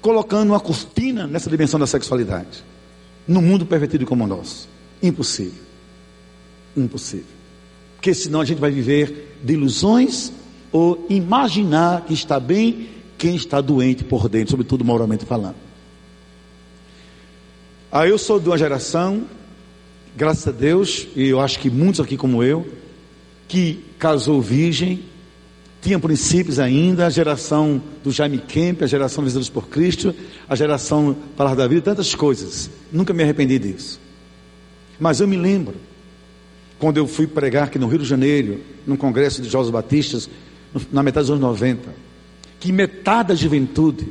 colocando uma cortina nessa dimensão da sexualidade. No mundo pervertido como o nosso. Impossível. Impossível. Porque senão a gente vai viver de ilusões ou imaginar que está bem quem está doente por dentro, sobretudo moralmente falando. Ah, eu sou de uma geração, graças a Deus, e eu acho que muitos aqui como eu, que casou virgem tinha princípios ainda, a geração do Jaime Kemp, a geração Visitores por Cristo, a geração Palavra da Vida, tantas coisas. Nunca me arrependi disso. Mas eu me lembro, quando eu fui pregar aqui no Rio de Janeiro, num congresso de jovens batistas, na metade dos anos 90, que metade da juventude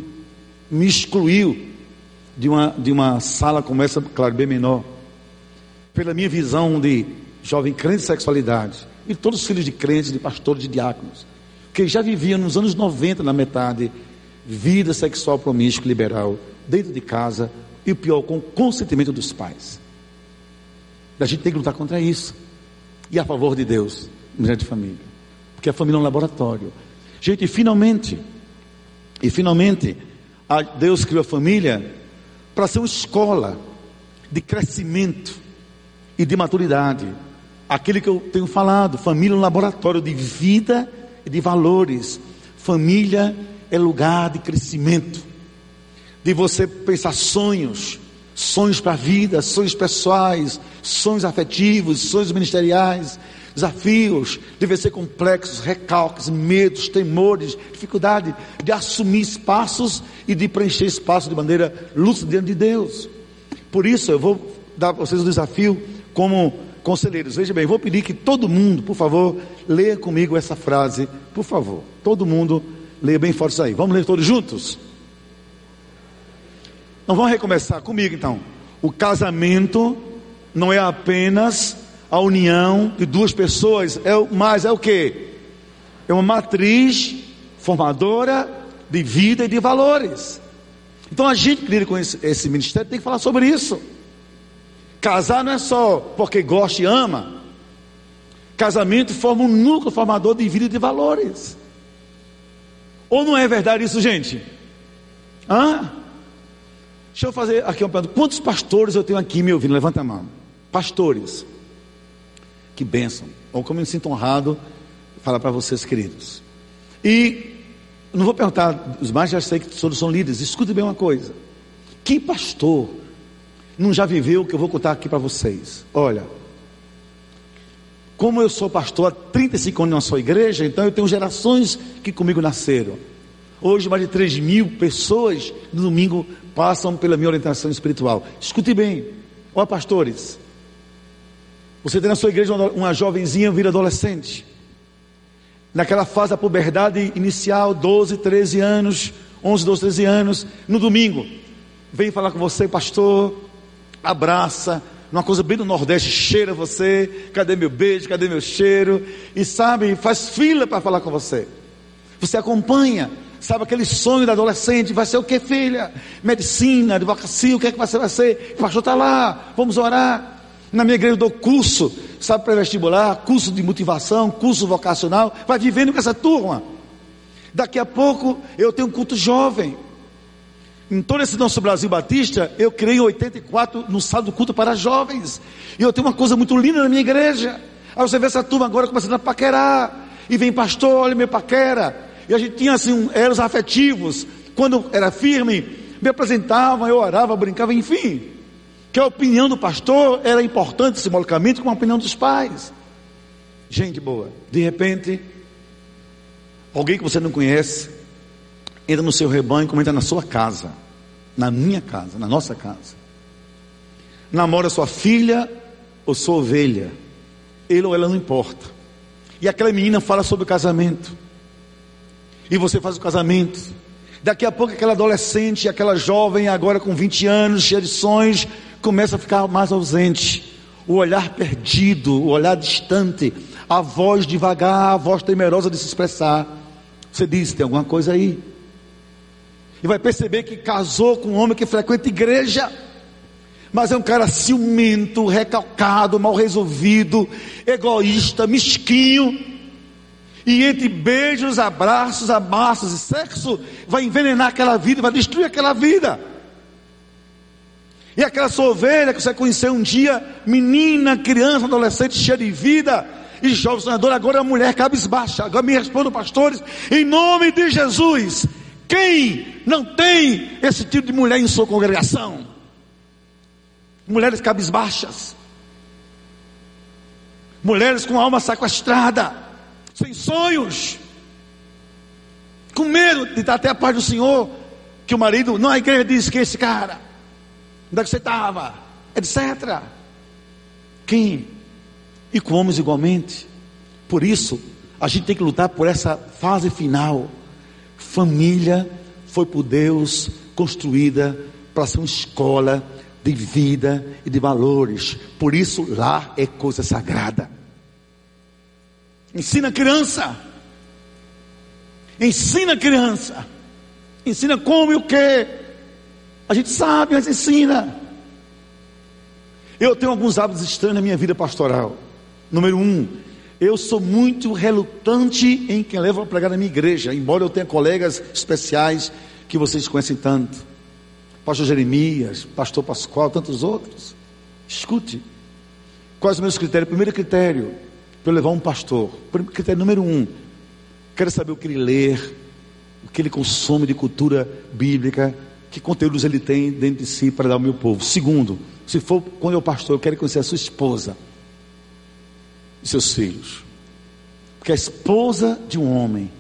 me excluiu de uma, de uma sala como essa, claro, bem menor, pela minha visão de jovem crente de sexualidade, e todos os filhos de crentes, de pastores, de diáconos, que já viviam nos anos 90, na metade, vida sexual promíscua liberal, dentro de casa, e o pior, com o consentimento dos pais. A gente tem que lutar contra isso. E a favor de Deus, de família. Porque a família é um laboratório. Gente, e finalmente, e finalmente, Deus criou a família para ser uma escola de crescimento e de maturidade. Aquele que eu tenho falado, família é um laboratório de vida e de valores. Família é lugar de crescimento, de você pensar sonhos, sonhos para a vida, sonhos pessoais, sonhos afetivos, sonhos ministeriais, desafios, devem ser complexos, recalques, medos, temores, dificuldade de assumir espaços e de preencher espaços de maneira lúcida diante de Deus. Por isso eu vou dar para vocês o desafio como conselheiros. Veja bem, vou pedir que todo mundo, por favor, leia comigo essa frase, por favor. Todo mundo leia bem forte isso aí. Vamos ler todos juntos? Então vamos recomeçar comigo então. O casamento não é apenas a união de duas pessoas, é, mas é o que? É uma matriz formadora de vida e de valores. Então a gente que lida com esse, esse ministério tem que falar sobre isso. Casar não é só porque gosta e ama. Casamento forma um núcleo formador de vida e de valores. Ou não é verdade isso, gente? Hã? Deixa eu fazer aqui uma pergunta. Quantos pastores eu tenho aqui me ouvindo? Levanta a mão. Pastores. Que bênção. Ou como eu me sinto honrado falar para vocês, queridos. E não vou perguntar, os mais já sei que todos são líderes. Escute bem uma coisa. Que pastor não já viveu o que eu vou contar aqui para vocês? Olha, como eu sou pastor há 35 anos na sua igreja, então eu tenho gerações que comigo nasceram. Hoje, mais de 3 mil pessoas no domingo passam pela minha orientação espiritual. Escute bem, ó pastores, você tem na sua igreja uma, uma jovenzinha vira adolescente, naquela fase da puberdade inicial, 12, 13 anos, 11, 12, 13 anos, no domingo, vem falar com você, pastor, abraça, uma coisa bem do Nordeste, cheira você, cadê meu beijo, cadê meu cheiro, e sabe, faz fila para falar com você. Você acompanha, sabe aquele sonho da adolescente, vai ser o que, filha? Medicina, advocacia, o que é que você vai ser? O pastor está lá, vamos orar. Na minha igreja eu dou curso, sabe, pré-vestibular, curso de motivação, curso vocacional, vai vivendo com essa turma. Daqui a pouco eu tenho um culto jovem. Em todo esse nosso Brasil Batista, eu criei em 84 no sábado do culto para jovens. E eu tenho uma coisa muito linda na minha igreja. Aí você vê essa turma agora começando a paquerar. E vem pastor, olha meu paquera. E a gente tinha assim um, eros afetivos. Quando era firme, me apresentava, eu orava, brincava, enfim. Que a opinião do pastor era importante simbolicamente como a opinião dos pais. Gente boa. De repente, alguém que você não conhece entra no seu rebanho como entra na sua casa, na minha casa, na nossa casa. Namora sua filha ou sua ovelha, ele ou ela não importa. E aquela menina fala sobre o casamento, e você faz o casamento. Daqui a pouco, aquela adolescente, aquela jovem, agora com 20 anos, cheia de sonhos, começa a ficar mais ausente. O olhar perdido, o olhar distante, a voz devagar, a voz temerosa de se expressar. Você diz: tem alguma coisa aí e vai perceber que casou com um homem que frequenta igreja, mas é um cara ciumento, recalcado, mal resolvido, egoísta, mesquinho. E entre beijos, abraços, amassos e sexo, vai envenenar aquela vida, vai destruir aquela vida. E aquela sua ovelha que você conheceu um dia, menina, criança, adolescente, cheia de vida, e jovem sonhador, agora é mulher cabisbaixa. Agora me respondam, pastores, em nome de Jesus, quem não tem esse tipo de mulher em sua congregação? Mulheres cabisbaixas, mulheres com alma sequestrada, sem sonhos, com medo de estar até a paz do Senhor, que o marido, não, a igreja diz que esse cara, onde é que você estava, etc. Quem? E com homens igualmente. Por isso, a gente tem que lutar por essa fase final Família foi por Deus construída para ser uma escola de vida e de valores. Por isso, lá é coisa sagrada. Ensina a criança. Ensina a criança. Ensina como e o que. A gente sabe, mas ensina. Eu tenho alguns hábitos estranhos na minha vida pastoral. Número um, eu sou muito relutante em quem leva a pregar na minha igreja, embora eu tenha colegas especiais que vocês conhecem tanto. Pastor Jeremias, Pastor Pascoal, tantos outros. Escute. Quais os meus critérios? Primeiro critério, para levar um pastor. Critério número um, quero saber o que ele lê, o que ele consome de cultura bíblica, que conteúdos ele tem dentro de si para dar ao meu povo. Segundo, se for quando eu pastor, eu quero conhecer a sua esposa e seus filhos. Porque a esposa de um homem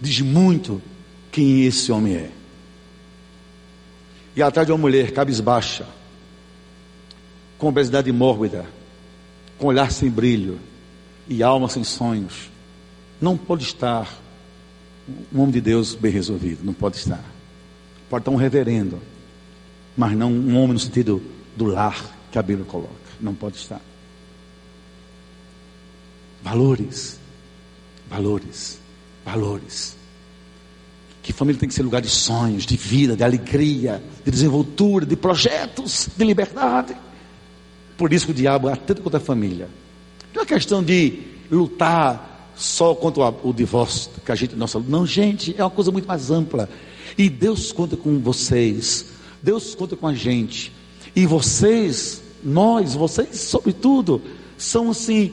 diz muito quem esse homem é. E atrás de uma mulher cabisbaixa, com obesidade mórbida, com olhar sem brilho e alma sem sonhos, não pode estar um homem de Deus bem resolvido, não pode estar. Pode estar um reverendo, mas não um homem no sentido do lar que a Bíblia coloca. Não pode estar. Valores, valores, valores. Que família tem que ser lugar de sonhos, de vida, de alegria, de desenvoltura, de projetos, de liberdade. Por isso que o diabo atenta contra a família. Não é questão de lutar só contra o divórcio que a gente nossa não gente é uma coisa muito mais ampla. E Deus conta com vocês Deus conta com a gente. E vocês nós vocês sobretudo são assim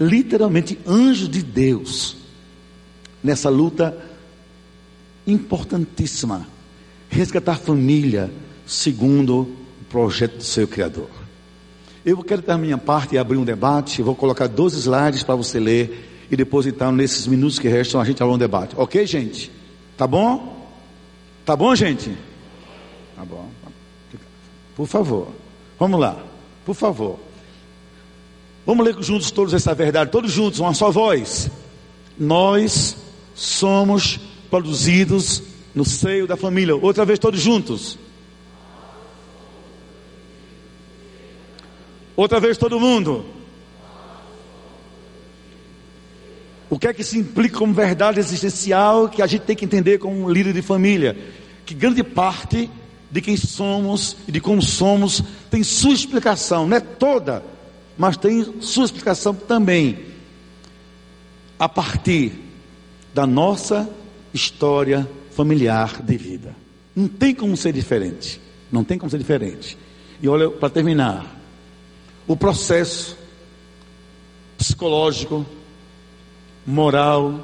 literalmente anjos de Deus nessa luta importantíssima. Resgatar a família segundo o projeto do seu Criador. Eu quero dar minha parte e abrir um debate. vou colocar dois slides para você ler e depois então nesses minutos que restam a gente abrir um debate. Ok, gente? Tá bom? Tá bom, gente? Tá bom. Por favor. Vamos lá. Por favor. Vamos ler juntos todos essa verdade, todos juntos, uma só voz. Nós somos produzidos no seio da família. Outra vez, todos juntos. Outra vez, todo mundo. O que é que se implica como verdade existencial que a gente tem que entender como um líder de família? Que grande parte de quem somos e de como somos tem sua explicação, não é toda, mas tem sua explicação também a partir da nossa história familiar de vida. Não tem como ser diferente. Não tem como ser diferente. E olha, para terminar, o processo psicológico, moral,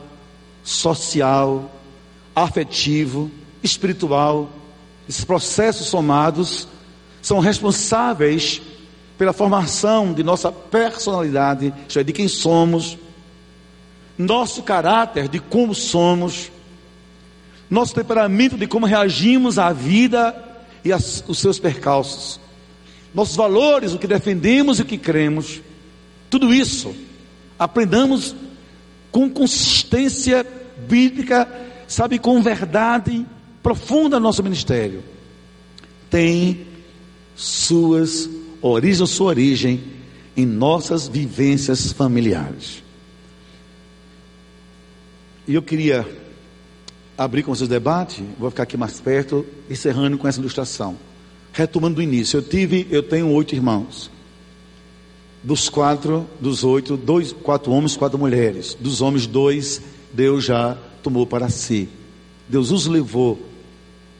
social, afetivo, espiritual, esses processos somados são responsáveis pela formação de nossa personalidade, isto é, de quem somos, nosso caráter, de como somos, nosso temperamento, de como reagimos à vida e aos seus percalços, nossos valores, o que defendemos e o que cremos, tudo isso aprendamos com consistência bíblica, sabe, com verdade profunda no nosso ministério. Tem suas origem, sua origem em nossas vivências familiares. E eu queria abrir com vocês o debate, vou ficar aqui mais perto, encerrando com essa ilustração. Retomando do início, eu tive, eu tenho oito irmãos. Dos quatro, dos oito, dois, quatro homens, quatro mulheres. Dos homens, dois, Deus já tomou para si. Deus os levou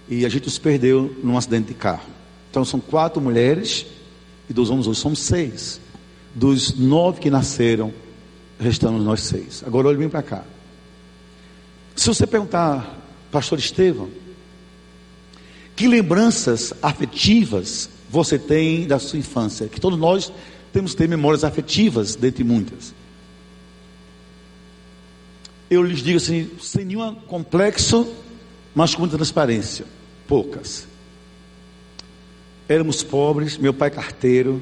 e a gente os perdeu num acidente de carro. Então são quatro mulheres e dos homens hoje somos seis. Dos nove que nasceram, restamos nós seis. Agora olhe bem para cá. Se você perguntar, pastor Estevão, que lembranças afetivas você tem da sua infância? Que todos nós temos que ter memórias afetivas, dentre muitas. Eu lhes digo assim, sem nenhum complexo, mas com muita transparência. Poucas éramos pobres, meu pai carteiro.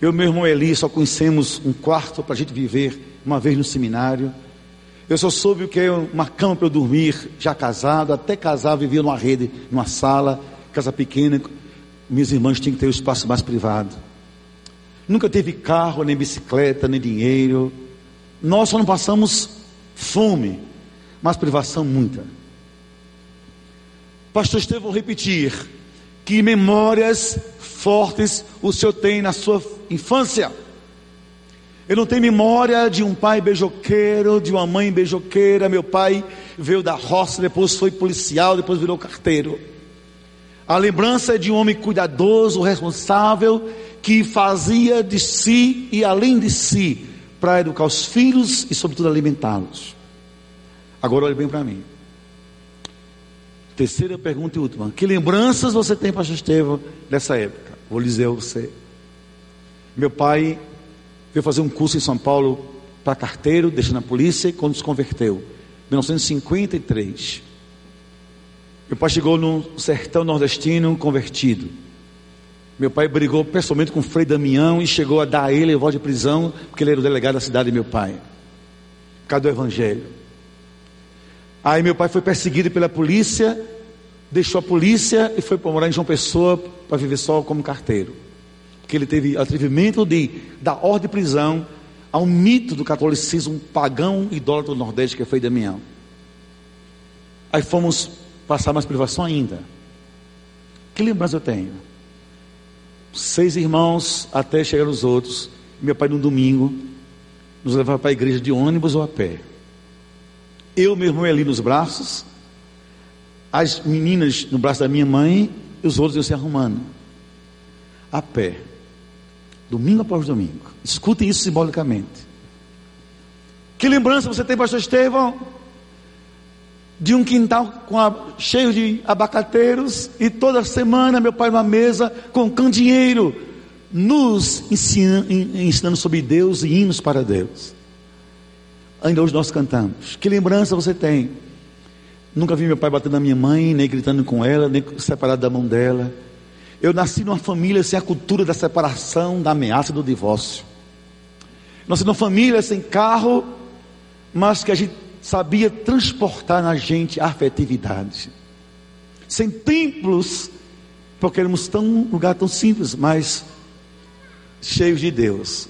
Eu e meu irmão Eli só conhecemos um quarto para a gente viver uma vez no seminário. Eu só soube o que é uma cama para eu dormir, já casado, até casar, vivia numa rede, numa sala, casa pequena. Minhas irmãs tinham que ter um espaço mais privado. Nunca teve carro, nem bicicleta, nem dinheiro. Nós só não passamos fome, mas privação muita. Pastor Estevão repetir que memórias fortes o senhor tem na sua infância. Eu não tenho memória de um pai beijoqueiro, de uma mãe beijoqueira. Meu pai veio da roça, depois foi policial, depois virou carteiro. A lembrança é de um homem cuidadoso, responsável, que fazia de si e além de si para educar os filhos e, sobretudo, alimentá-los. Agora olhe bem para mim. Terceira pergunta e última: Que lembranças você tem, Pastor Estevam, dessa época? Vou dizer a você. Meu pai veio fazer um curso em São Paulo para carteiro, deixando a polícia, quando se converteu, 1953. Meu pai chegou no sertão nordestino convertido. Meu pai brigou pessoalmente com o Frei Damião e chegou a dar a ele voz de prisão, porque ele era o delegado da cidade de meu pai. Cadê o evangelho? Aí meu pai foi perseguido pela polícia, deixou a polícia e foi para morar em João Pessoa para viver só como carteiro. Porque ele teve atrevimento de dar ordem de prisão a um mito do catolicismo pagão idólatra do Nordeste que foi Damião. Aí fomos passar mais privação ainda. Que lembrança eu tenho? Seis irmãos até chegar os outros. Meu pai no domingo nos levava para a igreja de ônibus ou a pé. Eu, meu irmão ali nos braços, as meninas no braço da minha mãe e os outros eu se arrumando. A pé. Domingo após domingo. Escutem isso simbolicamente. Que lembrança você tem, pastor Estevão? De um quintal a, cheio de abacateiros e toda semana meu pai numa mesa com candeeiro nos ensinando, ensinando sobre Deus e hinos para Deus. Ainda hoje nós cantamos. Que lembrança você tem? Nunca vi meu pai batendo na minha mãe, nem gritando com ela, nem separado da mão dela. Eu nasci numa família sem a cultura da separação, da ameaça do divórcio. Nasci numa família sem carro, mas que a gente sabia transportar na gente a afetividade. Sem templos, porque éramos tão um lugar tão simples, mas cheios de Deus.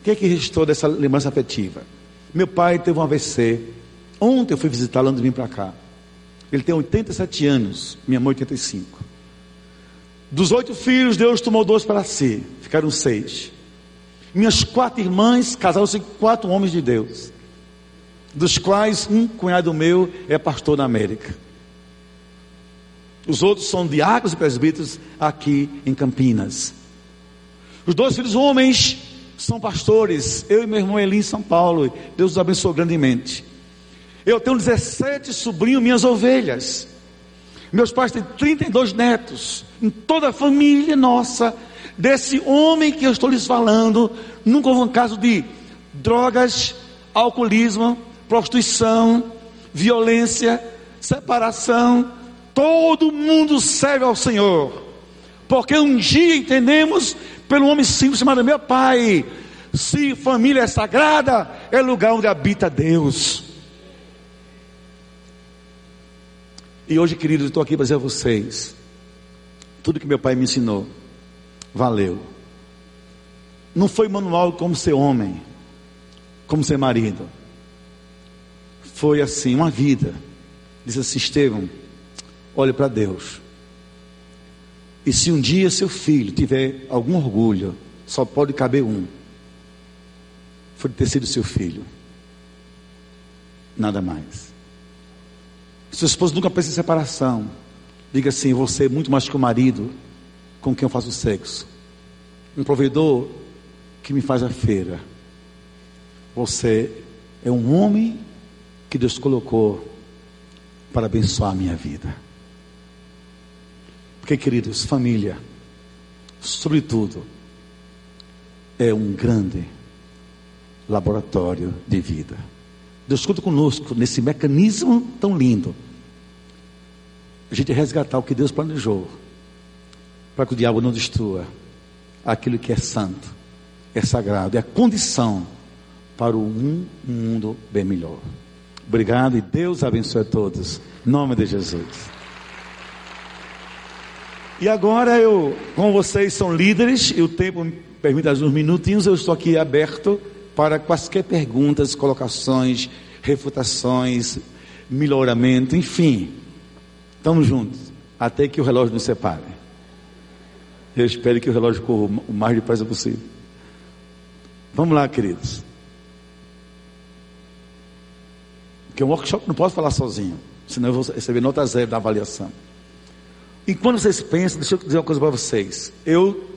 O que é que restou dessa lembrança afetiva? Meu pai teve um AVC. Ontem eu fui visitá-lo antes de vir para cá. Ele tem 87 anos, minha mãe 85. Dos oito filhos, Deus tomou dois para si, ficaram seis. Minhas quatro irmãs casaram-se com quatro homens de Deus, dos quais um cunhado meu é pastor na América. Os outros são diáconos e presbíteros aqui em Campinas. Os dois filhos homens são pastores. Eu e meu irmão Eli em São Paulo. Deus os abençoe grandemente. Eu tenho 17 sobrinhos, minhas ovelhas. Meus pais têm 32 netos. Em toda a família nossa, desse homem que eu estou lhes falando, nunca houve um caso de drogas, alcoolismo, prostituição, violência, separação. Todo mundo serve ao Senhor. Porque um dia entendemos pelo homem simples chamado meu pai. Se família é sagrada, é lugar onde habita Deus. E hoje, queridos, estou aqui para dizer a vocês: tudo que meu pai me ensinou, valeu. Não foi manual como ser homem, como ser marido. Foi assim, uma vida. Diz assim, Estevão, olhe para Deus. E se um dia seu filho tiver algum orgulho, só pode caber um. Foi ter sido seu filho. Nada mais. Seu esposo nunca pensa em separação. Diga assim: você é muito mais que o marido com quem eu faço sexo. Um provedor que me faz a feira. Você é um homem que Deus colocou para abençoar a minha vida. Porque, queridos, família, sobretudo, é um grande laboratório de vida. Deus conta conosco nesse mecanismo tão lindo. A gente resgatar o que Deus planejou. Para que o diabo não destrua aquilo que é santo, é sagrado, é a condição para um mundo bem melhor. Obrigado e Deus abençoe a todos. Em nome de Jesus. E agora eu, como vocês são líderes, e o tempo me permite uns minutinhos, eu estou aqui aberto para quaisquer perguntas, colocações, refutações, melhoramento, enfim. Estamos juntos, até que o relógio nos separe. Eu espero que o relógio corra o mais depressa possível. Vamos lá, queridos. Porque um workshop não posso falar sozinho, senão eu vou receber nota zero da avaliação. E quando vocês pensam, deixa eu dizer uma coisa para vocês. Eu,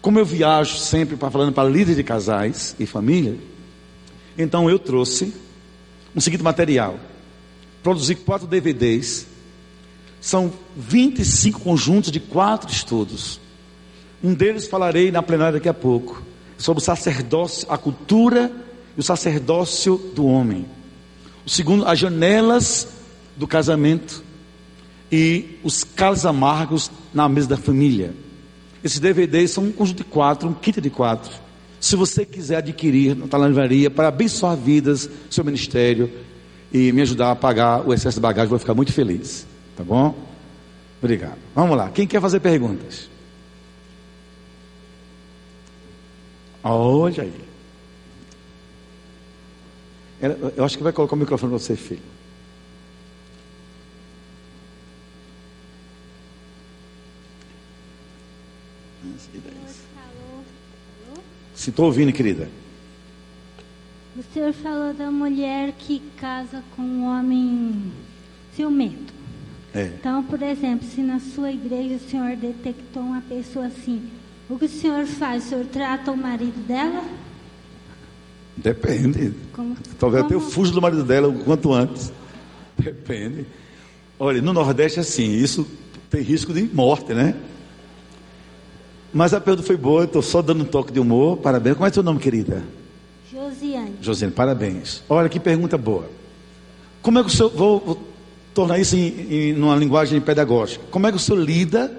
como eu viajo sempre para falando para líderes de casais e família, então eu trouxe um seguinte material. Produzi quatro DVDs. São 25 conjuntos de quatro estudos. Um deles falarei na plenária daqui a pouco. Sobre o sacerdócio, a cultura e o sacerdócio do homem. O segundo, as janelas do casamento e os calos amargos na mesa da família. Esses DVDs são um conjunto de quatro, um kit de quatro. Se você quiser adquirir na livraria para abençoar vidas, seu ministério e me ajudar a pagar o excesso de bagagem, vou ficar muito feliz. Tá bom? Obrigado. Vamos lá. Quem quer fazer perguntas? Olha aí. Eu acho que vai colocar o microfone para você, filho. Se estou ouvindo, querida. O senhor falou da mulher que casa com um homem ciumento. É. Então, por exemplo, se na sua igreja o senhor detectou uma pessoa assim, o que o senhor faz? O senhor trata o marido dela? Depende. Como, Talvez como... até eu fujo do marido dela o quanto antes. Depende. Olha, no Nordeste é assim, isso tem risco de morte, né? Mas a pergunta foi boa, estou só dando um toque de humor. Parabéns. Como é seu nome, querida? Josiane. Josiane, parabéns. Olha que pergunta boa. Como é que o senhor. Vou, vou tornar isso em, em uma linguagem pedagógica. Como é que o senhor lida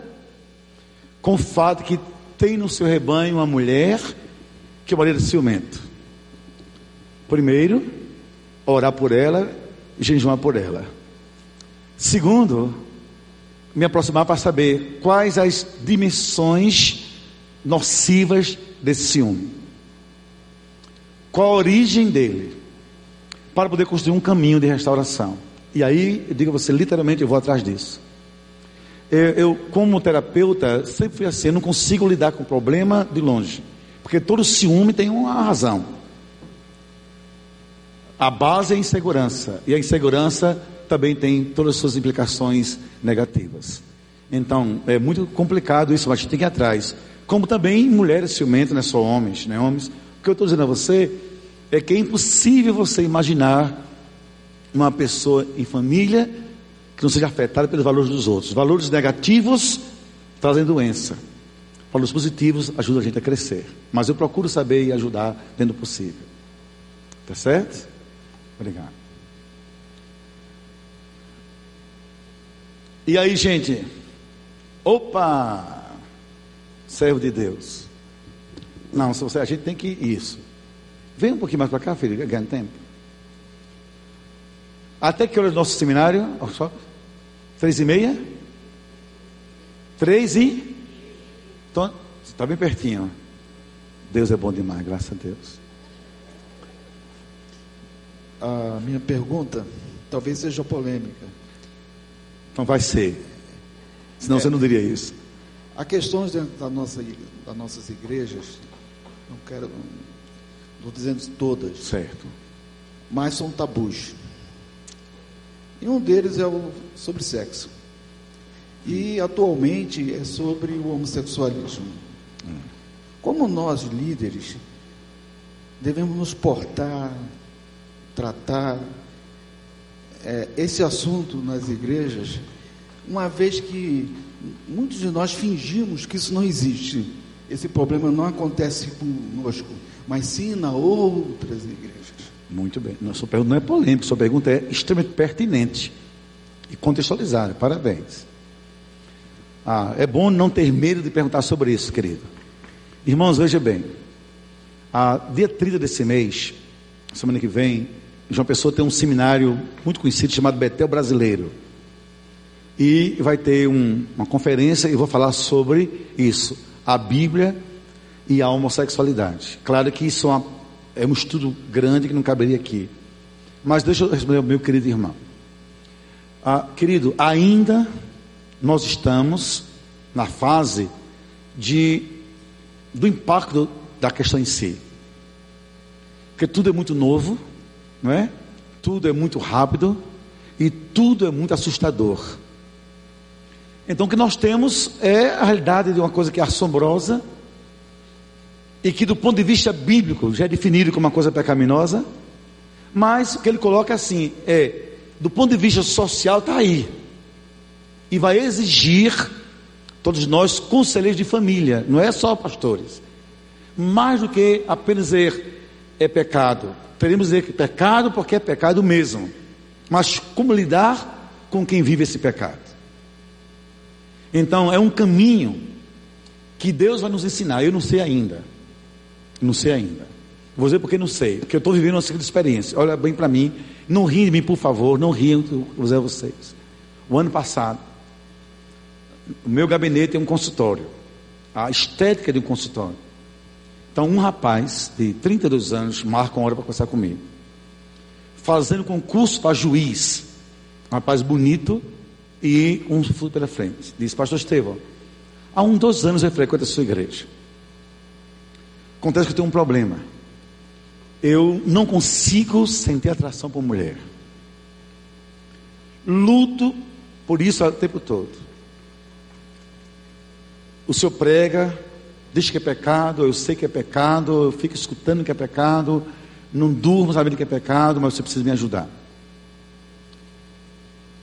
com o fato que tem no seu rebanho uma mulher que é uma de ciumento? Primeiro, orar por ela e jejuar por ela. Segundo, me aproximar para saber quais as dimensões nocivas desse ciúme. Qual a origem dele? Para poder construir um caminho de restauração. E aí, eu digo a você, literalmente, eu vou atrás disso. Eu, eu, como terapeuta, sempre fui assim, eu não consigo lidar com o problema de longe. Porque todo ciúme tem uma razão. A base é a insegurança. E a insegurança também tem todas as suas implicações negativas. Então, é muito complicado isso, mas a gente tem que ir atrás. Como também mulheres ciumentas, não é só homens, né? Homens. O que eu estou dizendo a você é que é impossível você imaginar uma pessoa em família que não seja afetada pelos valores dos outros. Valores negativos trazem doença. Valores positivos ajudam a gente a crescer. Mas eu procuro saber e ajudar dentro do possível. Tá certo? Obrigado. E aí, gente? Opa! Servo de Deus. Não, se você, a gente tem que ir isso. Vem um pouquinho mais para cá, filho, ganha tempo. Até que hora é o nosso seminário? Só? Três e meia? Três e? Então, está bem pertinho. Deus é bom demais, graças a Deus. A minha pergunta talvez seja polêmica. Então vai ser. Senão é, você não diria isso. Há questões dentro da nossa, das nossas igrejas, não quero, estou dizendo todas. Certo. Mas são tabus. E um deles é o sobre sexo. E atualmente é sobre o homossexualismo. Hum. Como nós, líderes, devemos nos portar, tratar é, esse assunto nas igrejas, uma vez que muitos de nós fingimos que isso não existe. Esse problema não acontece conosco, mas sim na outras igrejas. Muito bem. Sua pergunta não é polêmica, sua pergunta é extremamente pertinente e contextualizada. Parabéns. Ah, é bom não ter medo de perguntar sobre isso, querido. Irmãos, veja bem. A dia 30 desse mês, semana que vem, João Pessoa tem um seminário muito conhecido chamado Betel Brasileiro. E vai ter um, uma conferência e vou falar sobre isso, a Bíblia e a homossexualidade. Claro que isso é, uma, é um estudo grande que não caberia aqui. Mas deixa eu responder ao meu querido irmão. Ah, querido, ainda nós estamos na fase de, do impacto da questão em si. Porque tudo é muito novo, não é? Tudo é muito rápido e tudo é muito assustador. Então o que nós temos é a realidade de uma coisa que é assombrosa e que do ponto de vista bíblico já é definido como uma coisa pecaminosa, mas o que ele coloca assim é do ponto de vista social está aí. E vai exigir todos nós conselheiros de família, não é só pastores, mais do que apenas dizer é pecado, teremos dizer que pecado porque é pecado mesmo, mas como lidar com quem vive esse pecado? Então é um caminho que Deus vai nos ensinar. Eu não sei ainda. Não sei ainda. Vou dizer porque não sei. Porque eu estou vivendo uma segunda experiência. Olha bem para mim. Não riem de mim, por favor. Não riam, a vocês. O ano passado, o meu gabinete é um consultório. A estética de um consultório. Então, um rapaz de 32 anos marca uma hora para conversar comigo. Fazendo concurso para juiz. Um rapaz bonito, e um futuro pela frente. Disse, pastor Estevão, há um, dois anos eu frequento a sua igreja. Acontece que eu tenho um problema. Eu não consigo sentir atração por mulher. Luto por isso o tempo todo. O senhor prega, diz que é pecado, eu sei que é pecado, eu fico escutando que é pecado, não durmo sabendo que é pecado, mas você precisa me ajudar.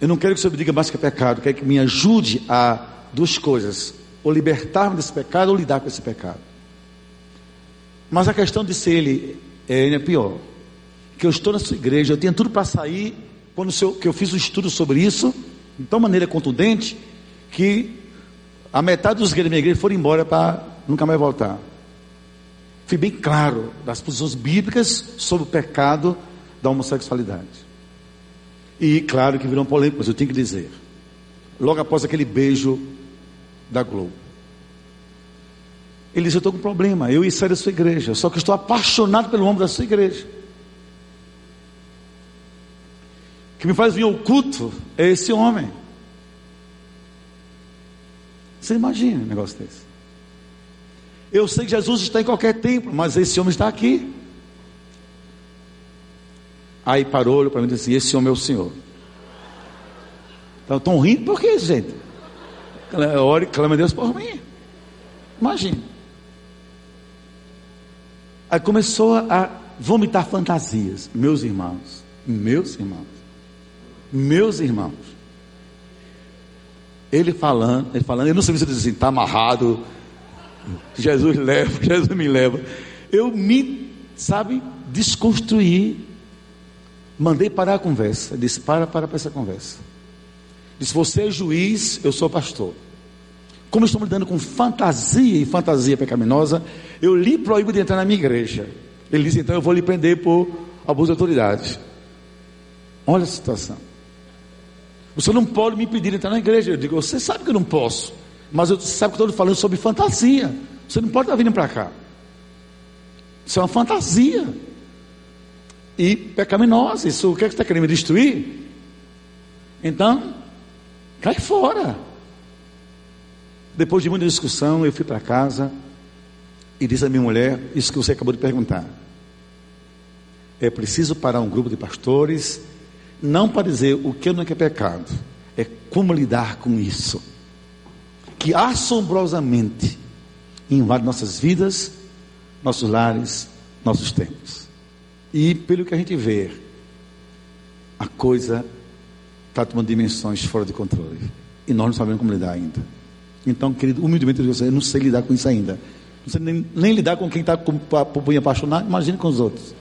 Eu não quero que o Senhor me diga mais que é pecado, quero que me ajude a duas coisas: ou libertar-me desse pecado ou lidar com esse pecado. Mas a questão de ser ele é, é pior. Que eu estou na sua igreja, eu tenho tudo para sair, quando seu, que eu fiz um estudo sobre isso, de tal maneira contundente, que a metade dos gays da minha igreja foram embora para nunca mais voltar. Fui bem claro das posições bíblicas sobre o pecado da homossexualidade. E claro que virou polêmica, mas eu tenho que dizer. Logo após aquele beijo da Globo. Ele disse: Eu estou com um problema, eu ia sair da sua igreja, só que estou apaixonado pelo homem da sua igreja. O que me faz vir ao culto é esse homem. Você imagina um negócio desse? Eu sei que Jesus está em qualquer templo, mas esse homem está aqui. Aí parou, olhou para mim e disse: Esse homem é o Senhor. Estão rindo por quê, gente? Ore, clama a Deus por mim. Imagina. Aí começou a vomitar fantasias. Meus irmãos, meus irmãos, meus irmãos. Ele falando, ele falando, eu não sei se ele diz assim, está amarrado. Jesus leva, Jesus me leva. Eu me, sabe, desconstruí Mandei parar a conversa. Disse: para, para para essa conversa. Disse: Você é juiz, eu sou pastor. Como estamos lidando com fantasia e fantasia pecaminosa, eu lhe proíbo de entrar na minha igreja. Ele disse: Então eu vou lhe prender por abuso de autoridade. Olha a situação. Você não pode me pedir de entrar na igreja. Eu digo: Você sabe que eu não posso. Mas você sabe que eu estou falando sobre fantasia. Você não pode estar vindo para cá. Isso é uma fantasia e pecaminosa. Isso o que, é que você está querendo me destruir? Então, cai fora. Depois de muita discussão, eu fui para casa e disse à minha mulher isso que você acabou de perguntar. É preciso parar um grupo de pastores, não para dizer o que não é que é pecado, é como lidar com isso, que assombrosamente invade nossas vidas, nossos lares, nossos tempos. E pelo que a gente vê, a coisa está tomando dimensões fora de controle. E nós não sabemos como lidar ainda. Então, querido, humildemente eu não sei lidar com isso ainda. Não sei nem, nem lidar com quem está com punho apaixonado, imagine com os outros.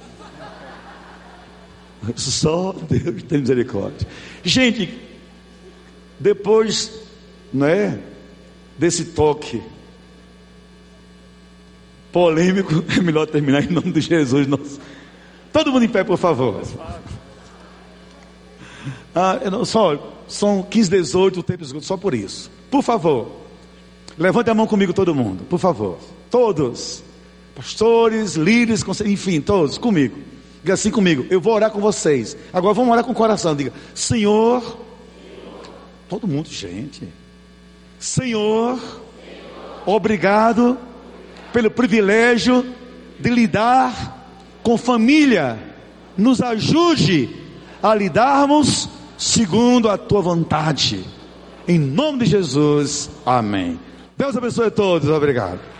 Só Deus tem misericórdia. Gente, depois, não é? Desse toque polêmico, é melhor terminar em nome de Jesus. Nosso. Todo mundo em pé, por favor. Ah, não, só, são 15, 18, o tempo esgoto, só por isso. Por favor, levante a mão comigo todo mundo, por favor. Todos. Pastores, líderes, enfim, todos, comigo. Diga assim comigo, eu vou orar com vocês. Agora vamos orar com o coração. Diga, Senhor, todo mundo, gente. Senhor, obrigado pelo privilégio de lidar com família. Nos ajude a lidarmos segundo a tua vontade. Em nome de Jesus, amém. Deus abençoe a todos, obrigado.